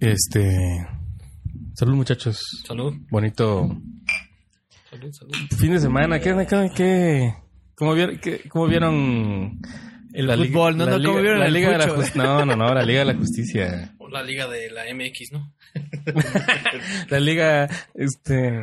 Este. Salud, muchachos. Salud. Bonito Salud, salud. fin de semana. ¿Qué, qué, qué- cómo, vieron, qué- cómo vieron El la fútbol, no, no, liga, ¿cómo vieron la Liga de la fucho? Jus- No, no, no, la Liga de la Justicia. O La liga de la MX, ¿no? La Liga, este.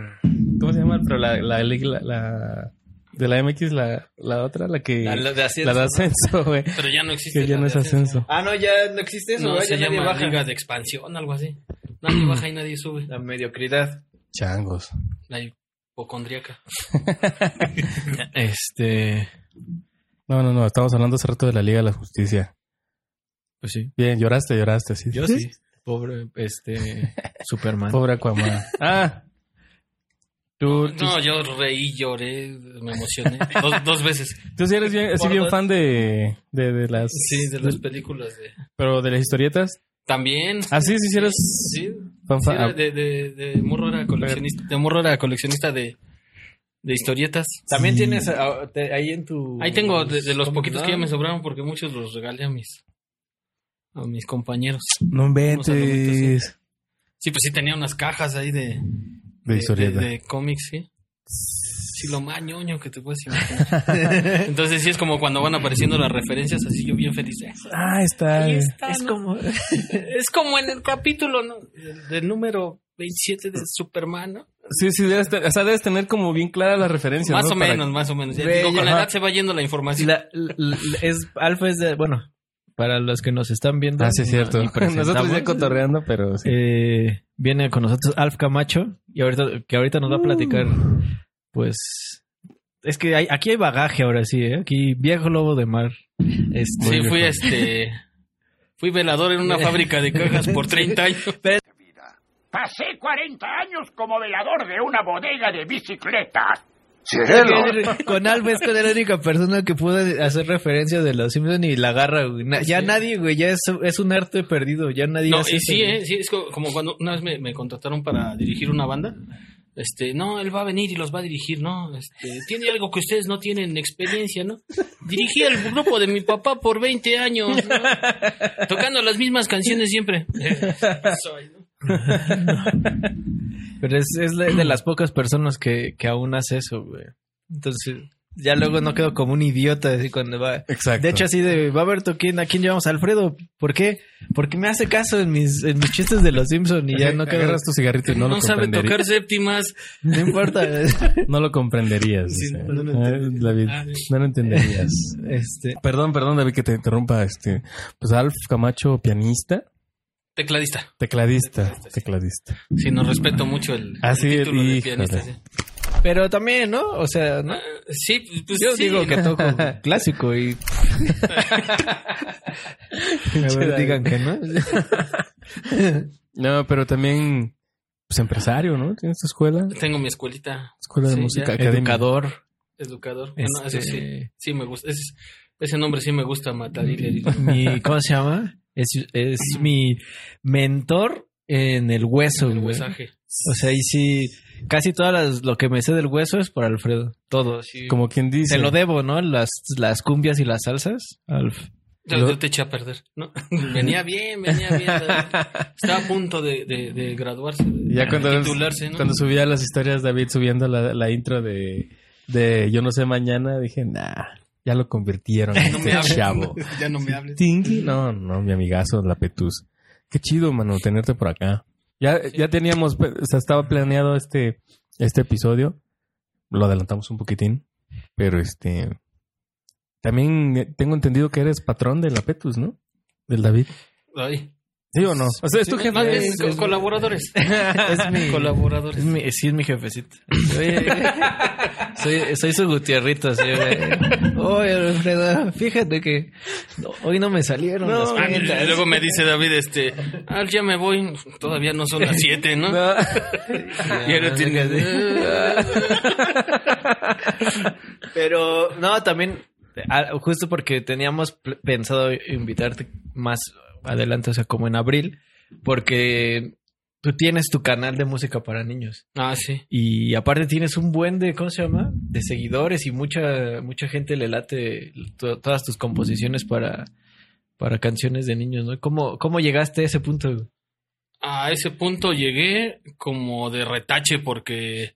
¿Cómo se llama? Pero la, la Liga, la, la- de la MX, la, la otra, la que. La- la de ascenso, la de ¿no? ascenso, güey. Pero ya no existe. Que ya no es ascenso. Ah, no, ya no existe eso, No, ya nadie llama baja. liga de expansión, algo así. Nadie baja y nadie sube. La mediocridad. Changos. La hipocondriaca. Este. No, no, no, estamos hablando hace rato de la Liga de la Justicia. Pues sí. Bien, lloraste, lloraste, sí. Yo sí. Pobre, este. Superman. Pobre Aquaman. ah. Tú, tú, No, yo reí, lloré, me emocioné. Dos, dos veces. tú sí eres bien, así bien fan de, de, de las... Sí, de las películas de. Pero de las historietas. También. Ah, sí, sí, sí eres Sí. fan, Sí, fan. era de, de, de morro era coleccionista. De morro era coleccionista de, de historietas. También Sí. tienes ah, ahí en tu. Ahí tengo de, de los ¿Cómo poquitos que ya me sobraron porque muchos los regalé a mis a mis compañeros. no inventes. Sí, pues sí tenía unas cajas ahí de De historieta. de, de cómics, sí. Sí, lo más ñoño que te puedes imaginar. Entonces sí es como cuando van apareciendo las referencias, así yo bien feliz. de, Ah, está. Ahí eh. está, Es ¿no? como. Es como en el capítulo, ¿no? Del, del número 27 de Superman, ¿no? Sí, sí, debes, o sea, debes tener como bien claras las referencias. Más ¿no? o Para- menos, más o menos. Ya Ve, digo, con la edad se va yendo la información. La- la- la- es, Alfa es de. Bueno, para los que nos están viendo. Ah, sí, es cierto. Nosotros ya cotorreando, pero sí. eh, viene con nosotros Alf Camacho. Y ahorita, que ahorita nos va a platicar. Pues. Es que hay, aquí hay bagaje ahora sí, ¿eh? Aquí, viejo lobo de mar. Este, Sí, fui este. Fui velador en una fábrica de cajas por 30 años. Pasé 40 años como velador de una bodega de bicicletas. Con Alf es la única persona que pudo hacer referencia de los Simpsons y la agarra, güey. Na- Ya Sí. nadie, güey, ya es, es un arte perdido. Ya nadie No, hace y eso, sí, eh, sí, es co- como cuando una vez me, me contrataron para dirigir una banda. Este, no, él va a venir y los va a dirigir, ¿no? Este, tiene algo que ustedes no tienen experiencia, ¿no? Dirigí el grupo de mi papá por 20 años, ¿no? Tocando las mismas canciones siempre. Soy, ¿no? Pero es, es de, las pocas personas que, que aún hace eso, güey. Entonces, ya luego no quedo como un idiota así cuando va. Exacto. De hecho, así de, va a ver ¿tú quién, a quién llevamos a Alfredo. ¿Por qué? Porque me hace caso en mis, en mis chistes de los Simpsons y ya no quedo. Agarras tu cigarrito y no, No, lo sabe tocar séptimas. No importa. No lo comprenderías. Sí, no lo entenderías. David, Ah, no lo entenderías. este, perdón, perdón, David, que te interrumpa. Este, pues Alf Camacho, pianista, Tecladista. tecladista, tecladista. Sí, no respeto mucho el, Ah, el sí, título de pianista. Sí, pero también, ¿no? O sea, ¿no? Ah, sí, pues Yo sí. digo que toco clásico y. a ver, digan que no. No, pero también, pues empresario, ¿no? Tienes tu escuela, Tengo mi escuelita. escuela de Sí, música. Educador. Educador. Bueno, eso sí. Este- Sí, me gusta. Ese, ese nombre sí me gusta matar y ¿cómo se llama? Es, es mi mentor en el hueso, El güey. huesaje. O sea, y sí, casi todo lo que me sé del hueso es por Alfredo. Todo. sí. Como quien dice. Te lo debo, ¿no? Las, las cumbias y las salsas. Alf. Yo, yo te eché a perder. ¿no? venía bien, venía bien. Estaba a punto de, de, de graduarse. De, Ya cuando, de titularse, ¿no? cuando subía las historias, David subiendo la, la intro de, de Yo no sé mañana, dije, nah, ya lo convirtieron en no me este hables. chavo. ya no me hables. Tinky, no, no, mi amigazo, la Petus. Qué chido, mano, tenerte por acá. Ya, ya teníamos, o sea, estaba planeado este, este episodio. Lo adelantamos un poquitín. Pero este. También eh, tengo entendido que eres patrón de la Petus, ¿no? Del David. Ay, ¿Sí o no? O sea, es tu Más jefe. bien, es- co- es- colaboradores. es mi... Colaboradores. Es mi, sí, es mi jefecito. Soy, soy, soy su Gutierrito. Así, de, Oye, Alfredo, fíjate que no- hoy no me salieron las Ah, y cuentas. luego me dice David, este, ah, ya me voy, todavía no son las siete, ¿no? No. Y ahora tiene- Pero no, también justo porque teníamos pensado invitarte más adelante, o sea, como en abril, porque tú tienes tu canal de música para niños Ah, sí. y aparte tienes un buen de ¿cómo se llama? de seguidores y mucha mucha gente le late to- todas tus composiciones para para canciones de niños, ¿no? ¿Cómo cómo llegaste a ese punto? A ese punto llegué como de retache porque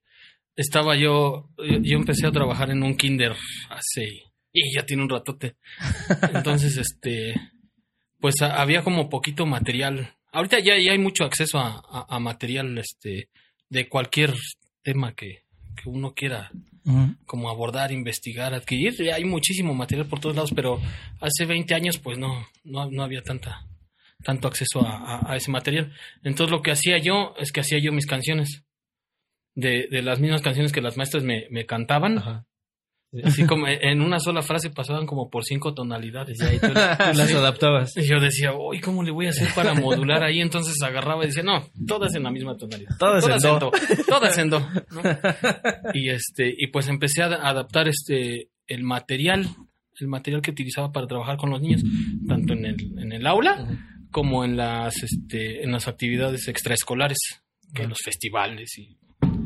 estaba yo, yo empecé a trabajar en un kinder hace, y ya tiene un ratote. Entonces, este, pues a- había como poquito material. Ahorita ya, ya hay mucho acceso a, a- a material, este, de cualquier tema que, que uno quiera como abordar, investigar, adquirir. Hay muchísimo material por todos lados, pero hace 20 años pues no, no, no había tanta, tanto acceso a, a- a ese material. Entonces lo que hacía yo es que hacía yo mis canciones. De, de las mismas canciones que las maestras me, me cantaban. Así como en una sola frase pasaban como por cinco tonalidades. Y ahí tú, tú las adaptabas. Y yo decía, uy, ¿cómo le voy a hacer para modular ahí? Entonces agarraba y decía, no, todas en la misma tonalidad. Todas en do. do. Todas en do. ¿no? Y este, y pues empecé a a adaptar este el material, el material que utilizaba para trabajar con los niños, tanto en el, en el aula como en las este, en las actividades extraescolares, que los festivales y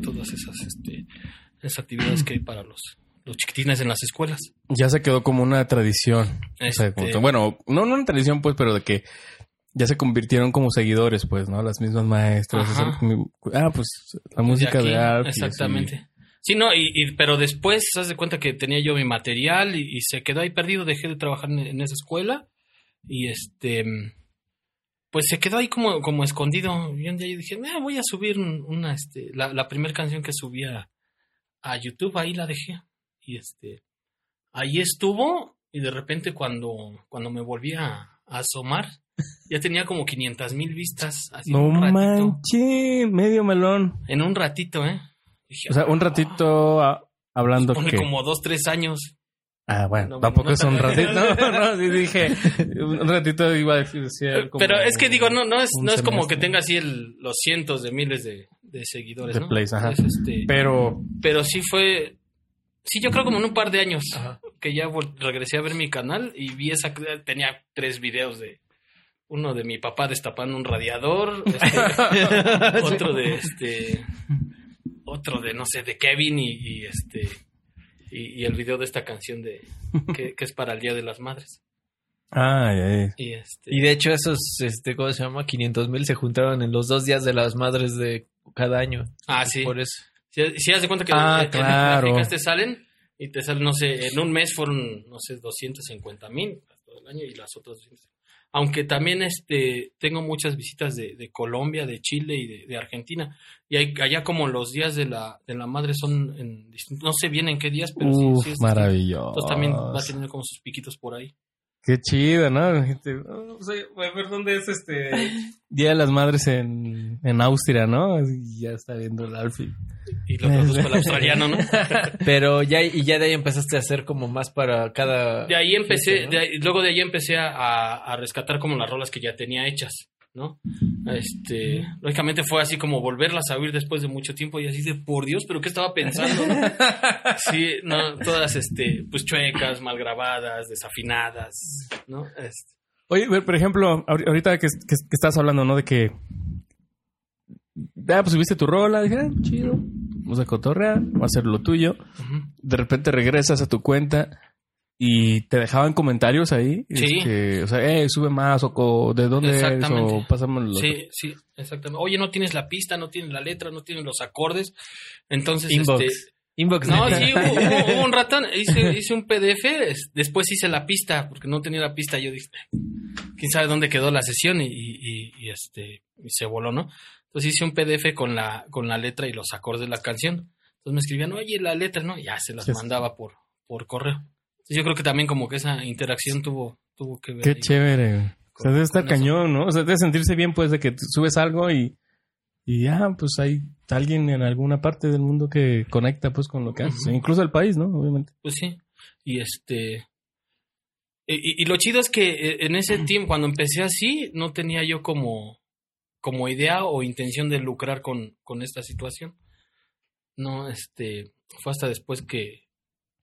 todas esas este, esas actividades que hay para los, los chiquitines en las escuelas. Ya se quedó como una tradición. O sea, Este- bueno, no, no una tradición, pues, pero de que ya se convirtieron como seguidores, pues, ¿no? Las mismas maestras. Hacer ah, pues, la música de, aquí, así. Exactamente. Sí, no, y, y- pero después, haz de cuenta que tenía yo mi material y, y se quedó ahí perdido, dejé de trabajar en, en esa escuela y este, pues se quedó ahí como, como escondido. Y un día yo dije, "Ah, voy a subir un- una, este, la, la primera canción que subí a, a YouTube, ahí la dejé. Y este, ahí estuvo y de repente cuando, cuando me volví a, a asomar, ya tenía como 500 mil vistas. Así No un ratito. manches, medio melón. En un ratito, ¿eh? Dije, O sea, un ratito ah, hablando Pone que... como dos, tres años. Ah, bueno, No, tampoco no, es un ratito. No, no, sí dije. Un ratito iba a decir. como Pero es que digo, no, no es, no es como que tenga así el, los cientos de miles de, de seguidores, De ¿no? plays, ajá. Es, este, Pero pero sí fue, sí, yo creo como en un par de años que ya regresé a ver mi canal y vi esa, tenía tres videos de uno de mi papá destapando un radiador, este, otro de este, otro de no sé de Kevin y, y, este y, y el video de esta canción de que, que es para el Día de las Madres ay. y este Y de hecho esos, este, ¿cómo se llama? 500 mil se juntaron en los dos días de las madres de cada año. ah sí Por eso. Si, si haz de cuenta que Ah, en- en claro. te salen y te salen, no sé, en un mes fueron, no sé, 250 mil todo el año y las otras 200. Aunque también este, tengo muchas visitas de, de Colombia, de Chile y de, de Argentina. Y hay, allá como los días de la, de la madre son en no sé bien en qué días, pero sí- Uf, sí, es maravilloso. Entonces también va teniendo como sus piquitos por ahí. Qué chido, ¿no? Oh, voy a ver dónde es este Día de las Madres en, en Austria, ¿no? Y ya está viendo el Alfie. Y lo traduzco al australiano, ¿no? Pero ya, y ya de ahí empezaste a hacer como más para cada... De ahí empecé, de ahí- luego de ahí empecé a- a rescatar como las rolas que ya tenía hechas, ¿no? Este, lógicamente fue así como volverlas a oír después de mucho tiempo y así de, por Dios, pero ¿qué estaba pensando? no? Sí, no, todas, este, pues chuecas, mal grabadas, desafinadas, ¿no? Este, Oye, ver, por ejemplo, ahori- ahorita que, que, que estás hablando, ¿no? De que. Ah, pues subiste tu rola, dije, ah, chido. Vamos a cotorrear, vamos a hacer lo tuyo. De repente regresas a tu cuenta y te dejaban comentarios ahí. Sí. este, o sea, eh, sube más, o de dónde eres, o pásame. Sí, sí, exactamente. Oye, no tienes la pista, no tienes la letra, no tienes los acordes. Entonces, Inbox. este, Inbox. No, sí, hubo, hubo- hubo un ratón. Hice, hice un PDF, es- después hice la pista, porque no tenía la pista. Yo dije, quién sabe dónde quedó la sesión y, y- y, este y se voló, ¿no? Entonces hice un PDF con la, con la letra y los acordes de la canción. Entonces me escribían, oye, la letra, ¿no? Ya se las Sí. mandaba por, por correo. Yo creo que también como que esa interacción tuvo, tuvo que ver. Qué chévere. O sea, debe estar con eso. cañón, ¿no? O sea, debe sentirse bien, pues, de que subes algo y, y ya, pues hay alguien en alguna parte del mundo que conecta, pues, con lo que haces. Ujú. Incluso el país, ¿no? Obviamente. Pues sí. Y este. Y, y- y lo chido es que eh, en ese tiempo, cuando empecé así, no tenía yo como, como idea o intención de lucrar con, con esta situación. No, este. Fue hasta después que.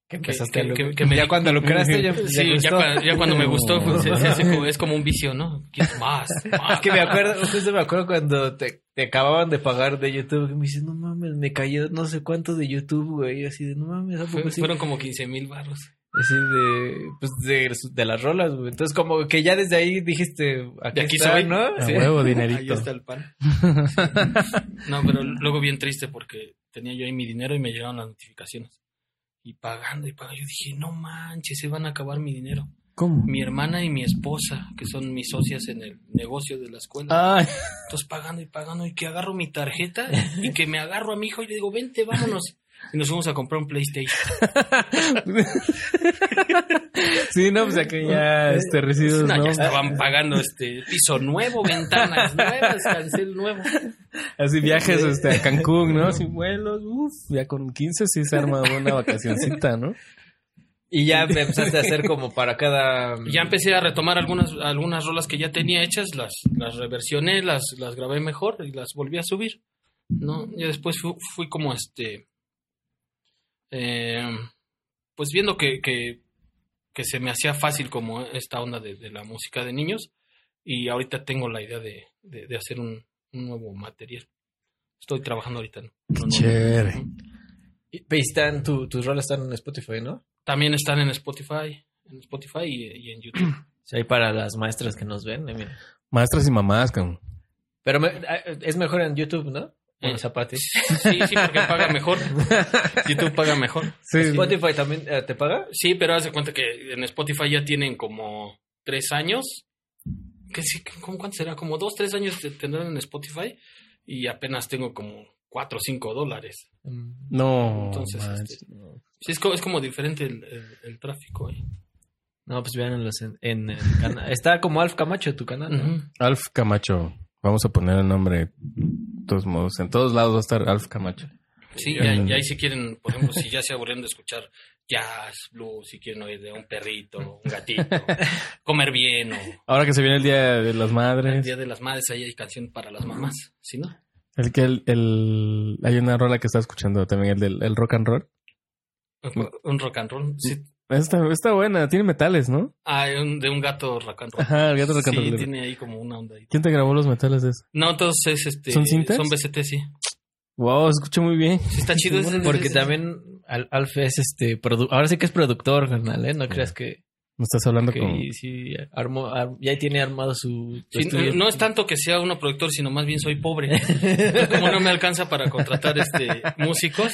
Que que- empezaste que- a que- lucrar. que me ya di- cuando lucraste ya, Sí, ya ya, gustó. cua- ya cuando me gustó, pues, se- se hace como- es como un vicio, ¿no? Más, más. Es que me acuerdo, justo me acuerdo cuando te, te acababan de pagar de YouTube, que me dices, no mames, me cayó no sé cuánto de YouTube, güey, así de, no mames, ¿a poco Fue- sí?" Fueron como 15 mil barros. Así de, pues de, de las rolas, güey. Entonces como que ya desde ahí dijiste, aquí, De aquí está, soy. ¿no? A Sí. huevo, Ahí dinerito. está el pan. No, pero luego bien triste porque tenía yo ahí mi dinero y me llegaron las notificaciones. Y pagando y pagando. Yo dije, no manches, se van a acabar mi dinero. ¿Cómo? Mi hermana y mi esposa, que son mis socias en el negocio de la escuela. Ay, Entonces pagando y pagando y que agarro mi tarjeta y que me agarro a mi hijo y le digo, vente, vámonos. Y nos fuimos a comprar un PlayStation. sí, no, pues ya que ya, este, residuos, No, ¿no? ya estaban pagando este piso nuevo, ventanas nuevas, cancel nuevo. Así viajes, este, a Cancún, ¿no? Sin vuelos, uff, ya con 15 sí se arma una vacacioncita, ¿no? Y ya me empezaste a hacer como para cada... Y ya empecé a retomar algunas, algunas rolas que ya tenía hechas, las, las reversioné, las, las grabé mejor y las volví a subir. ¿no? Y después fui, fui como este. Eh, pues viendo que, que, que se me hacía fácil como esta onda de, de la música de niños. Y ahorita tengo la idea de, de, de hacer un, un nuevo material. Estoy trabajando ahorita. nuevo. Chévere. Y están, tu- tus rolas están en Spotify, ¿no? También están en Spotify, en Spotify y, y en YouTube. Sí, ahí para las maestras que nos ven. eh, mira. Maestras y mamás, cabrón. Pero me- ah, es mejor en YouTube, ¿no? Bueno, Zapati. Sí, sí, porque paga mejor. YouTube paga mejor. Sí, Spotify también eh, te paga. Sí, pero haz de cuenta que en Spotify ya tienen como tres años. ¿Qué sí? ¿Cómo cuánto será? Como dos, tres años te- tendrán en Spotify y apenas tengo como cuatro o cinco dólares. No. Entonces, este, no. Sí, es, co- es como diferente el, el- el tráfico ahí. No, pues véanlos en, en el canal. Está como Alf Camacho tu canal, ¿no? Alf Camacho. Vamos a poner el nombre todos modos. En todos lados va a estar Alf Camacho. Sí, y ahí, y ahí si quieren, por ejemplo, si ya se aburrieron de escuchar jazz, blues, si quieren oír de un perrito, un gatito, comer bien o Ahora que se viene el Día de las el Madres. Día de las Madres, ahí hay canción para las mamás, ¿sí no? El que el, el- hay una rola que está escuchando también, el del el rock and roll. Un rock and roll. Sí. Está, está buena, tiene metales, ¿no? Ah, un- de un gato rock and roll. Ajá, el gato rock and Sí, tiene ahí como una onda ahí. ¿Quién te grabó los metales de eso? No, entonces este ¿Son cintas? Son BCT, sí. Wow, se escucha muy bien. Sí, está chido. ese- Porque ese- también Al- Alf es este produ- ahora sí que es productor, carnal, ¿eh? No creas que, No estás hablando que con... sí armó, ar- ya tiene armado su Sí, estudio. no es tanto que sea uno productor, sino más bien soy pobre. Como no me alcanza para contratar este músicos,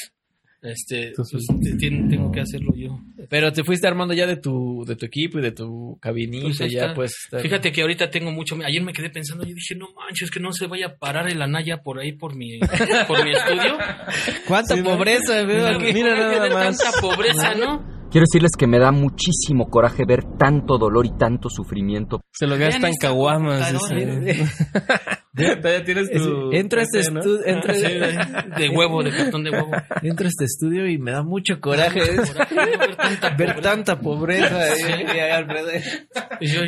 este Entonces- pues, tengo que hacerlo yo. Pero te fuiste armando ya de tu de tu equipo y de tu cabinita, Pues ya pues estar- Fíjate que ahorita tengo mucho. Ayer me quedé pensando, yo dije, no manches, que no se vaya a parar el anaya por ahí por mi, por mi estudio. cuánta pobreza, veo Mira, aquí. mira nada más. Tanta pobreza, ¿no? Quiero decirles que me da muchísimo coraje ver tanto dolor y tanto sufrimiento. Se lo gasta Vean en esta caguamas. todavía tienes tu... Entra a este estudio, entra, Sí, de, de huevo, de cartón de huevo. entra a este estudio y me da mucho coraje Coraje, ¿no? ver tanta ver pobreza. tanta pobreza eh, y yo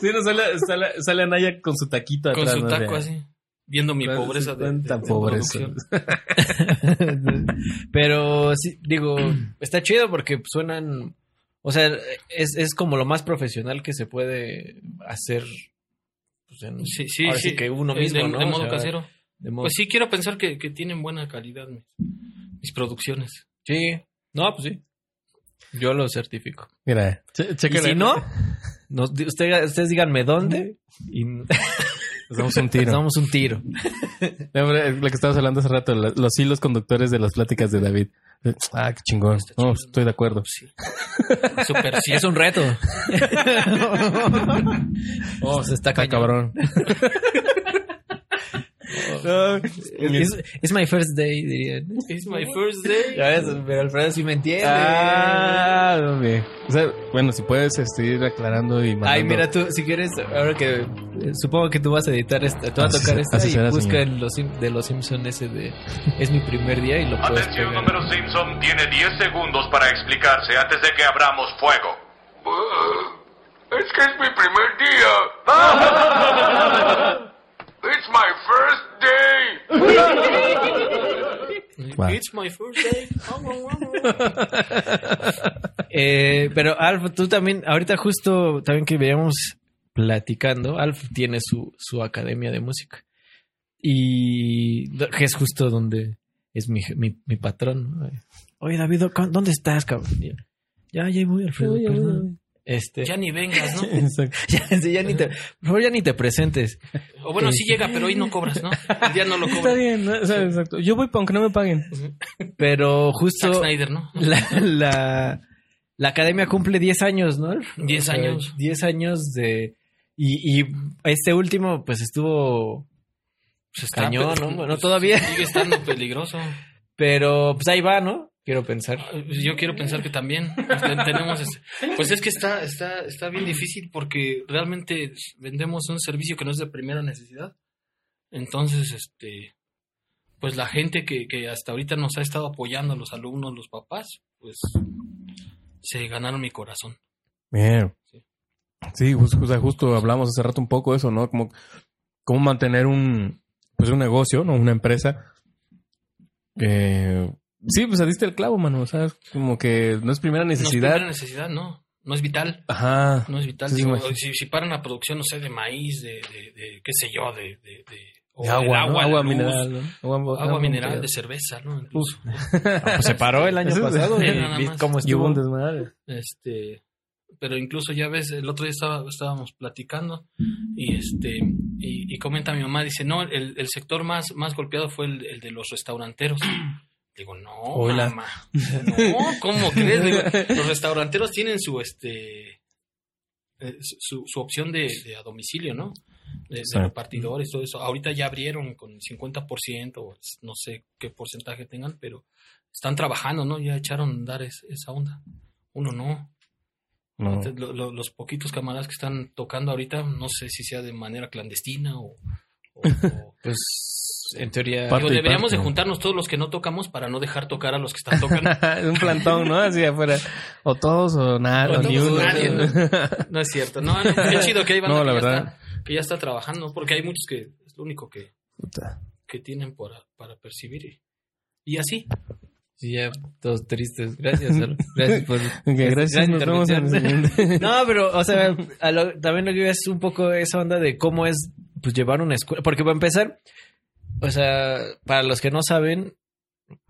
Sí, no, sale, sale, sale Anaya con su taquito con atrás. su ¿no? taco así, viendo mi ¿Cuánta- pobreza de, cuánta de- de pobreza? Pero sí, digo, está chido porque suenan, o sea, es, es como lo más profesional que se puede hacer. pues, en- Sí, sí, ahora sí. que uno mismo, de, ¿no? de O modo sea, casero. de modo- Pues sí, quiero pensar que, que tienen buena calidad mis, mis producciones. Sí, no, pues sí. Yo lo certifico. Mira, che- Y si no, nos, usted- ustedes díganme dónde y nos Nos damos un tiro. damos un tiro. No, lo que estabas hablando hace rato, los hilos conductores de las pláticas de David. Ah, qué chingón. No, estoy de acuerdo. Sí. Super sí. Es un reto. Oh, Se está está cabrón. No, es, es my first day, dirían. It's my first day. Ya ves, pero Alfredo sí me entiende. Ah, hombre. O sea, bueno, si puedes este, ir aclarando y mandando. Ay, mira tú, si quieres, ahora que eh, supongo que tú vas a editar esta, tú vas a Así- tocar esta así y será, busca señor. en los, de los Simpsons ese de es mi primer día y lo puedes Atención, pegar. número Simpson tiene 10 segundos para explicarse antes de que abramos fuego. Es que es mi primer día. It's my first day. Wow. It's my first day. Eh, pero Alf, tú también, ahorita justo también que veíamos platicando, Alf tiene su, su academia de música. Y es justo donde es mi, mi, mi patrón. Oye, David, ¿dónde estás, cabrón? Ya, ya voy, Alfredo. perdón. Este, Ya ni vengas, ¿no? Exacto. ya, ya ni te, por favor, ya ni te presentes. O bueno, sí llega, pero hoy no cobras, ¿no? El día no lo Está cobras. bien, ¿no? O sea, exacto. Yo voy aunque no me paguen. Pero justo Snyder, ¿no? la, la, la academia cumple 10 años, ¿no? 10 O sea, años. 10 años de... Y, y este último, pues estuvo... Pues Está cañón, ¿no? Bueno, pues, todavía. Sigue estando peligroso. Pero pues ahí va, ¿no? Quiero pensar. Yo quiero pensar que también Ten- tenemos este- pues es que está está está bien difícil porque realmente vendemos un servicio que no es de primera necesidad. Entonces, este pues la gente que, que hasta ahorita nos ha estado apoyando, los alumnos, los papás, pues se ganaron mi corazón. Bien. Sí, jus- o sea, justo hablamos hace rato un poco de eso, ¿no? Como cómo mantener un pues un negocio, ¿no? Una empresa. que sí, pues diste el clavo, mano. O sea, es como que no es primera No es necesidad. primera necesidad, no. No es vital. Ajá. No es vital. Sí, Digo, si, si paran la producción, no sé, de maíz, de, de, de qué sé yo, de, de, o agua, agua luz, mineral, ¿no? Agua, Agua mineral, de cerveza, ¿no? Incluso. Pues se paró el año pasado. Sí, y más. cómo Y hubo un estuvo. desmadre. Este, pero incluso ya ves, el otro día estaba, estábamos platicando y este, y, y comenta mi mamá, dice, no, el, el sector más, más golpeado fue el, el de los restauranteros. Digo, no, Hola. mamá. No, ¿cómo crees? Digo, los restauranteros tienen su, este, eh, su, su opción de, de a domicilio, ¿no? De, repartidores, todo eso. Ahorita ya abrieron con 50%, o no sé qué porcentaje tengan, pero están trabajando, ¿no? Ya echaron es- esa onda. Uno no. No. Entonces, lo- lo- los poquitos camaradas que están tocando ahorita, no sé si sea de manera clandestina o... o- Pues en teoría. Parte Digo, y deberíamos parte. de juntarnos todos los que no tocamos para no dejar tocar a los que están tocando. un plantón, ¿no? Así afuera. O todos o nada, O o ni uno. nadie, ¿no? No es cierto. No, no, qué chido que hay banda No, que, la ya verdad. está, que ya está trabajando, porque hay muchos que es lo único que, Puta. que tienen para, para percibir. Y, y así. Sí, ya todos tristes. Gracias. Gracias por. Ok, gracias, gran nos vemos en el intervención. siguiente. No, pero, o sea, a lo- también lo que veo es un poco esa onda de cómo es pues llevar una escuela. Porque para empezar, o sea, para los que no saben,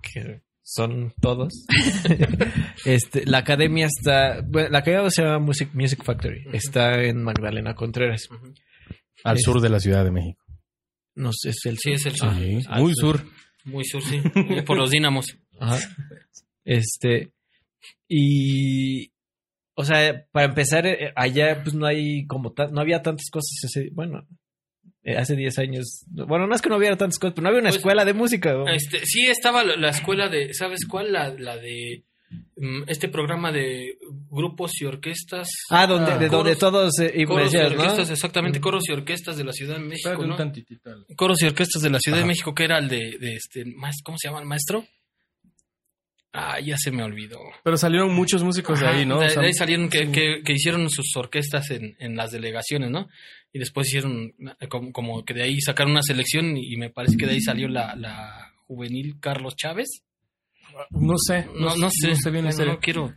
que son todos, este, la academia está, bueno, la academia se llama Music, Music Factory, está en Magdalena Contreras. Al sur de la Ciudad de México. No sé, es el Sí, es el sur. Sí, muy sur. sur. Muy sur, sí. Por los dínamos. Ajá. Este. Y. O sea, para empezar, eh, allá pues no hay como no había tantas cosas hace, bueno, hace 10 años. Bueno, no es que no hubiera tantas cosas, pero no había una Pues, escuela de música. ¿no? Este, sí, estaba la, la escuela de, ¿sabes cuál? La, la de mm, este programa de grupos y orquestas. ah, donde, de coros- donde todos eh, y me Coros y orquestas, exactamente, coros y orquestas de la Ciudad de México, ¿no? Coros y orquestas de la Ciudad Ajá. de México, que era el de, de este, ¿cómo se llama el maestro? Ah, ya se me olvidó. Pero salieron muchos músicos de ahí, ¿no? De, O sea, de ahí salieron que, que- que hicieron sus orquestas en, en las delegaciones, ¿no? Y después hicieron como, como que de ahí sacaron una selección y, me parece que de ahí salió la, la juvenil Carlos Chávez. no sé. No, no sé. No sé bien no quiero.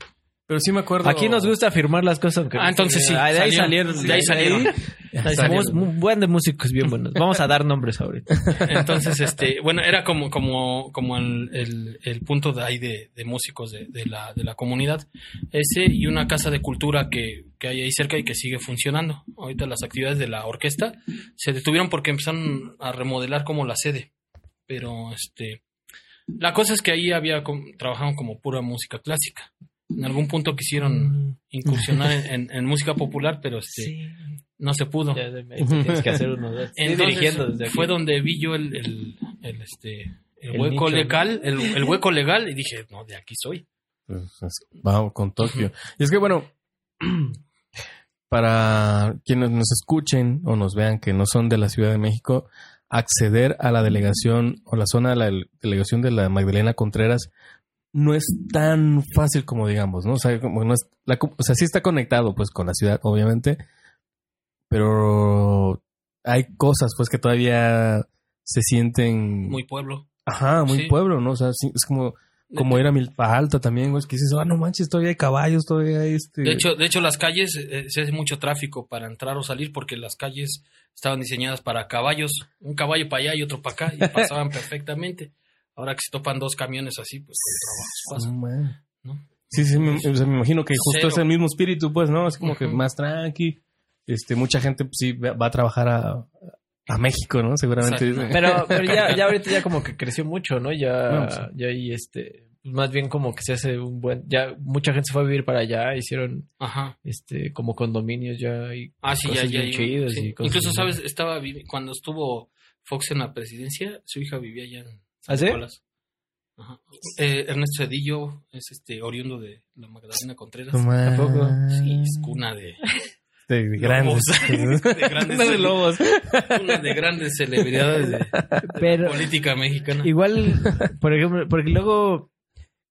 Pero sí me acuerdo. Aquí nos gusta afirmar las cosas. aunque- Ah, entonces sí, Ah, de ahí salieron, de ahí salieron. Ahí salieron. somos un buen de músicos bien buenos. Vamos a dar nombres ahorita. Entonces, este, bueno, era como, como, como el, el, el punto de ahí de, de músicos de, de la, de la comunidad. Ese y una casa de cultura que, que hay ahí cerca y que sigue funcionando. Ahorita las actividades de la orquesta se detuvieron porque empezaron a remodelar como la sede. Pero, este, la cosa es que ahí había, trabajaban como pura música clásica. En algún punto quisieron incursionar en, en- en música popular, pero este, no se pudo. Ya, de- tienes que hacer uno de Entonces, dirigiendo desde aquí. fue donde vi yo el, el, el, este, el, El hueco nicho, ¿no? legal, el, el hueco legal, y dije, no, de aquí soy. Pues, es- vamos con Tokio. Y es que, bueno, para quienes nos escuchen o nos vean que no son de la Ciudad de México, acceder a la delegación o la zona de la delegación de la Magdalena Contreras no es tan fácil como digamos, ¿no? O sea, como no es, la o sea, sí está conectado pues con la ciudad, obviamente, pero hay cosas pues que todavía se sienten Muy pueblo. ajá, muy sí. pueblo, ¿no? O sea, sí, es como como ir a Milpa Alta también, güey, es que dices, ah, no manches, todavía hay caballos, todavía hay este... De hecho, de hecho, las calles eh, se hace mucho tráfico para entrar o salir porque las calles estaban diseñadas para caballos, un caballo para allá y otro para acá, y pasaban perfectamente. Ahora que se topan dos camiones así, pues con trabajos. ¿no? Sí, sí, me, o sea, me imagino que justo Cero. es el mismo espíritu, pues, ¿no? Es como que más tranqui. Este, mucha gente pues, sí va a trabajar a, a México, ¿no? Seguramente. Exacto. Pero, pero ya, ya ahorita ya como que creció mucho, ¿no? Ya, No, sí. ya ahí este, pues más bien como que se hace un buen, ya mucha gente se fue a vivir para allá, hicieron Ajá. este como condominios ya y Ah, sí, ya, cosas ya. bien ya. chidas Sí. y cosas Incluso. ¿sabes? Estaba cuando estuvo Fox en la presidencia, su hija vivía allá en ¿Ah, sí? Ajá. Eh, Ernesto Cedillo es este oriundo de la Magdalena Contreras. No, man. ¿A poco? Sí, es cuna de, De, de grandes. de grandes, de lobos. cuna de grandes celebridades de, de Pero- la política mexicana. Igual, por ejemplo, porque luego,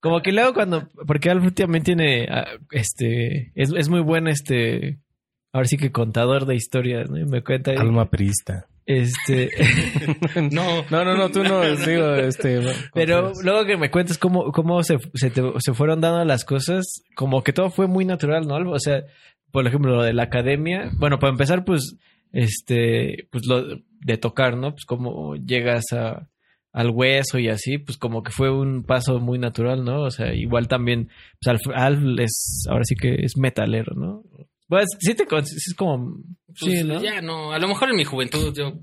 como que luego cuando, porque Alfred también tiene, ah, este, es, es muy buen, este, ahora sí que contador de historias, ¿no? Y me cuenta, Alma prista. Este, No, No, no, no, tú no, digo, este. pero luego que me cuentes cómo, cómo se, se, te- se fueron dando las cosas, como que todo fue muy natural, ¿no? O sea, por ejemplo, lo de la academia, bueno, para empezar, pues, este, pues lo de tocar, ¿no? Pues cómo llegas a, al hueso y así, pues como que fue un paso muy natural, ¿no? O sea, igual también, pues Alf, Alf es, ahora sí que es metalero, ¿no? Pues sí te es como, pues, sí, ¿no? ya no. A lo mejor en mi juventud yo.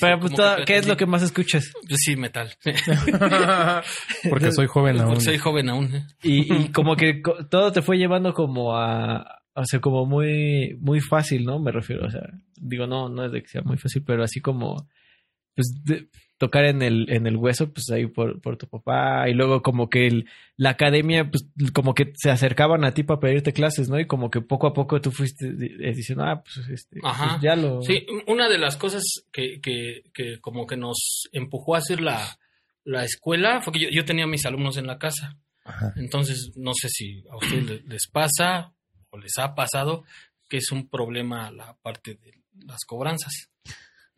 Pero pues ¿qué es lo que más escuchas? Pues sí, metal. Porque soy joven aún. Porque soy joven aún. ¿eh? Y, y como que co- todo te fue llevando como a, o sea, como muy, muy fácil, ¿no? Me refiero, o sea, digo, no, no es de que sea muy fácil, pero así como, pues, de- tocar en el, en el hueso, pues ahí por, por tu papá, y luego como que el- la academia, pues, como que se acercaban a ti para pedirte clases, ¿no? Y como que poco a poco tú fuiste eh, diciendo, ah, pues, este, Ajá. pues, ya lo... Sí, una de las cosas que, que, que como que nos empujó a hacer la, la escuela fue que yo, yo tenía a mis alumnos en la casa. Ajá. Entonces, no sé si a ustedes le- les pasa o les ha pasado que es un problema la parte de las cobranzas,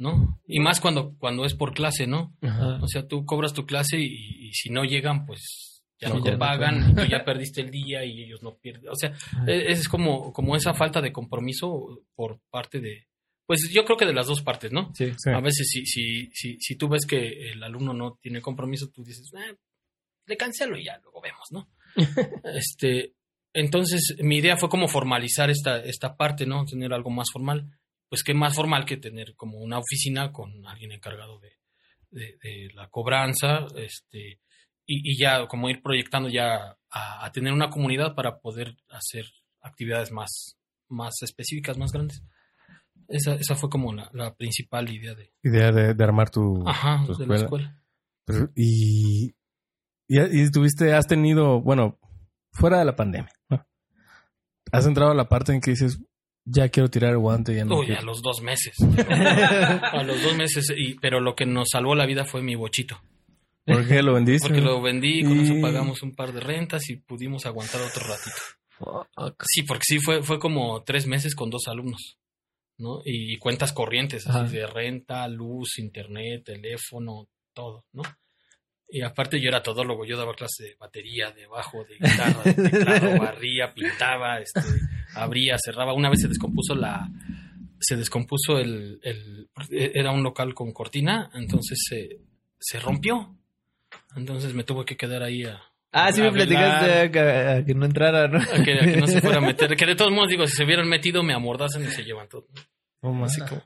¿no? Y más cuando, cuando es por clase, ¿no? Ajá. O sea, tú cobras tu clase y, y si no llegan, pues ya No, te no pagan, y tú ya perdiste el día y ellos no pierden. O sea, es, es como, como esa falta de compromiso por parte de, pues yo creo que de las dos partes, ¿no? Sí. Sí. A veces si, si, si, si tú ves que el alumno no tiene compromiso, tú dices, "Ah, le cancelo y ya, luego vemos, ¿no? este, entonces mi idea fue como formalizar esta, esta parte, ¿no? Tener algo más formal. Pues qué más formal que tener como una oficina con alguien encargado de, de, de la cobranza, este, y, y ya como ir proyectando ya a, a tener una comunidad para poder hacer actividades más, más específicas, más grandes. Esa, esa fue como la, la principal idea de, Idea de, de armar tu, ajá, tu de la escuela. Pero- y, y, y tuviste, has tenido, bueno, fuera de la pandemia, ¿no? Has entrado a la parte en que dices, ya quiero tirar el guante, ya no Uy, quiero. a los dos meses. a los dos meses. Y, pero lo que nos salvó la vida fue mi bochito. ¿Por qué lo vendiste? Porque lo vendí y con eso pagamos un par de rentas y pudimos aguantar otro ratito. Sí, porque sí, fue, fue como tres meses con dos alumnos. ¿no? Y cuentas corrientes, así de renta, luz, internet, teléfono, todo, ¿no? Y aparte yo era todólogo, yo daba clase de batería, de bajo, de guitarra, de teclado, barría, pintaba, este, abría, cerraba. Una vez se descompuso la, se descompuso el, el era un local con cortina, entonces se, se rompió. Entonces me tuve que quedar ahí a, Ah, sí me a velar, platicaste a, que- a que no entrara, ¿no? a que, a que no se fuera a meter. Que de todos modos, digo, si se hubieran metido, me amordazan y se llevan todo. Más. Así como-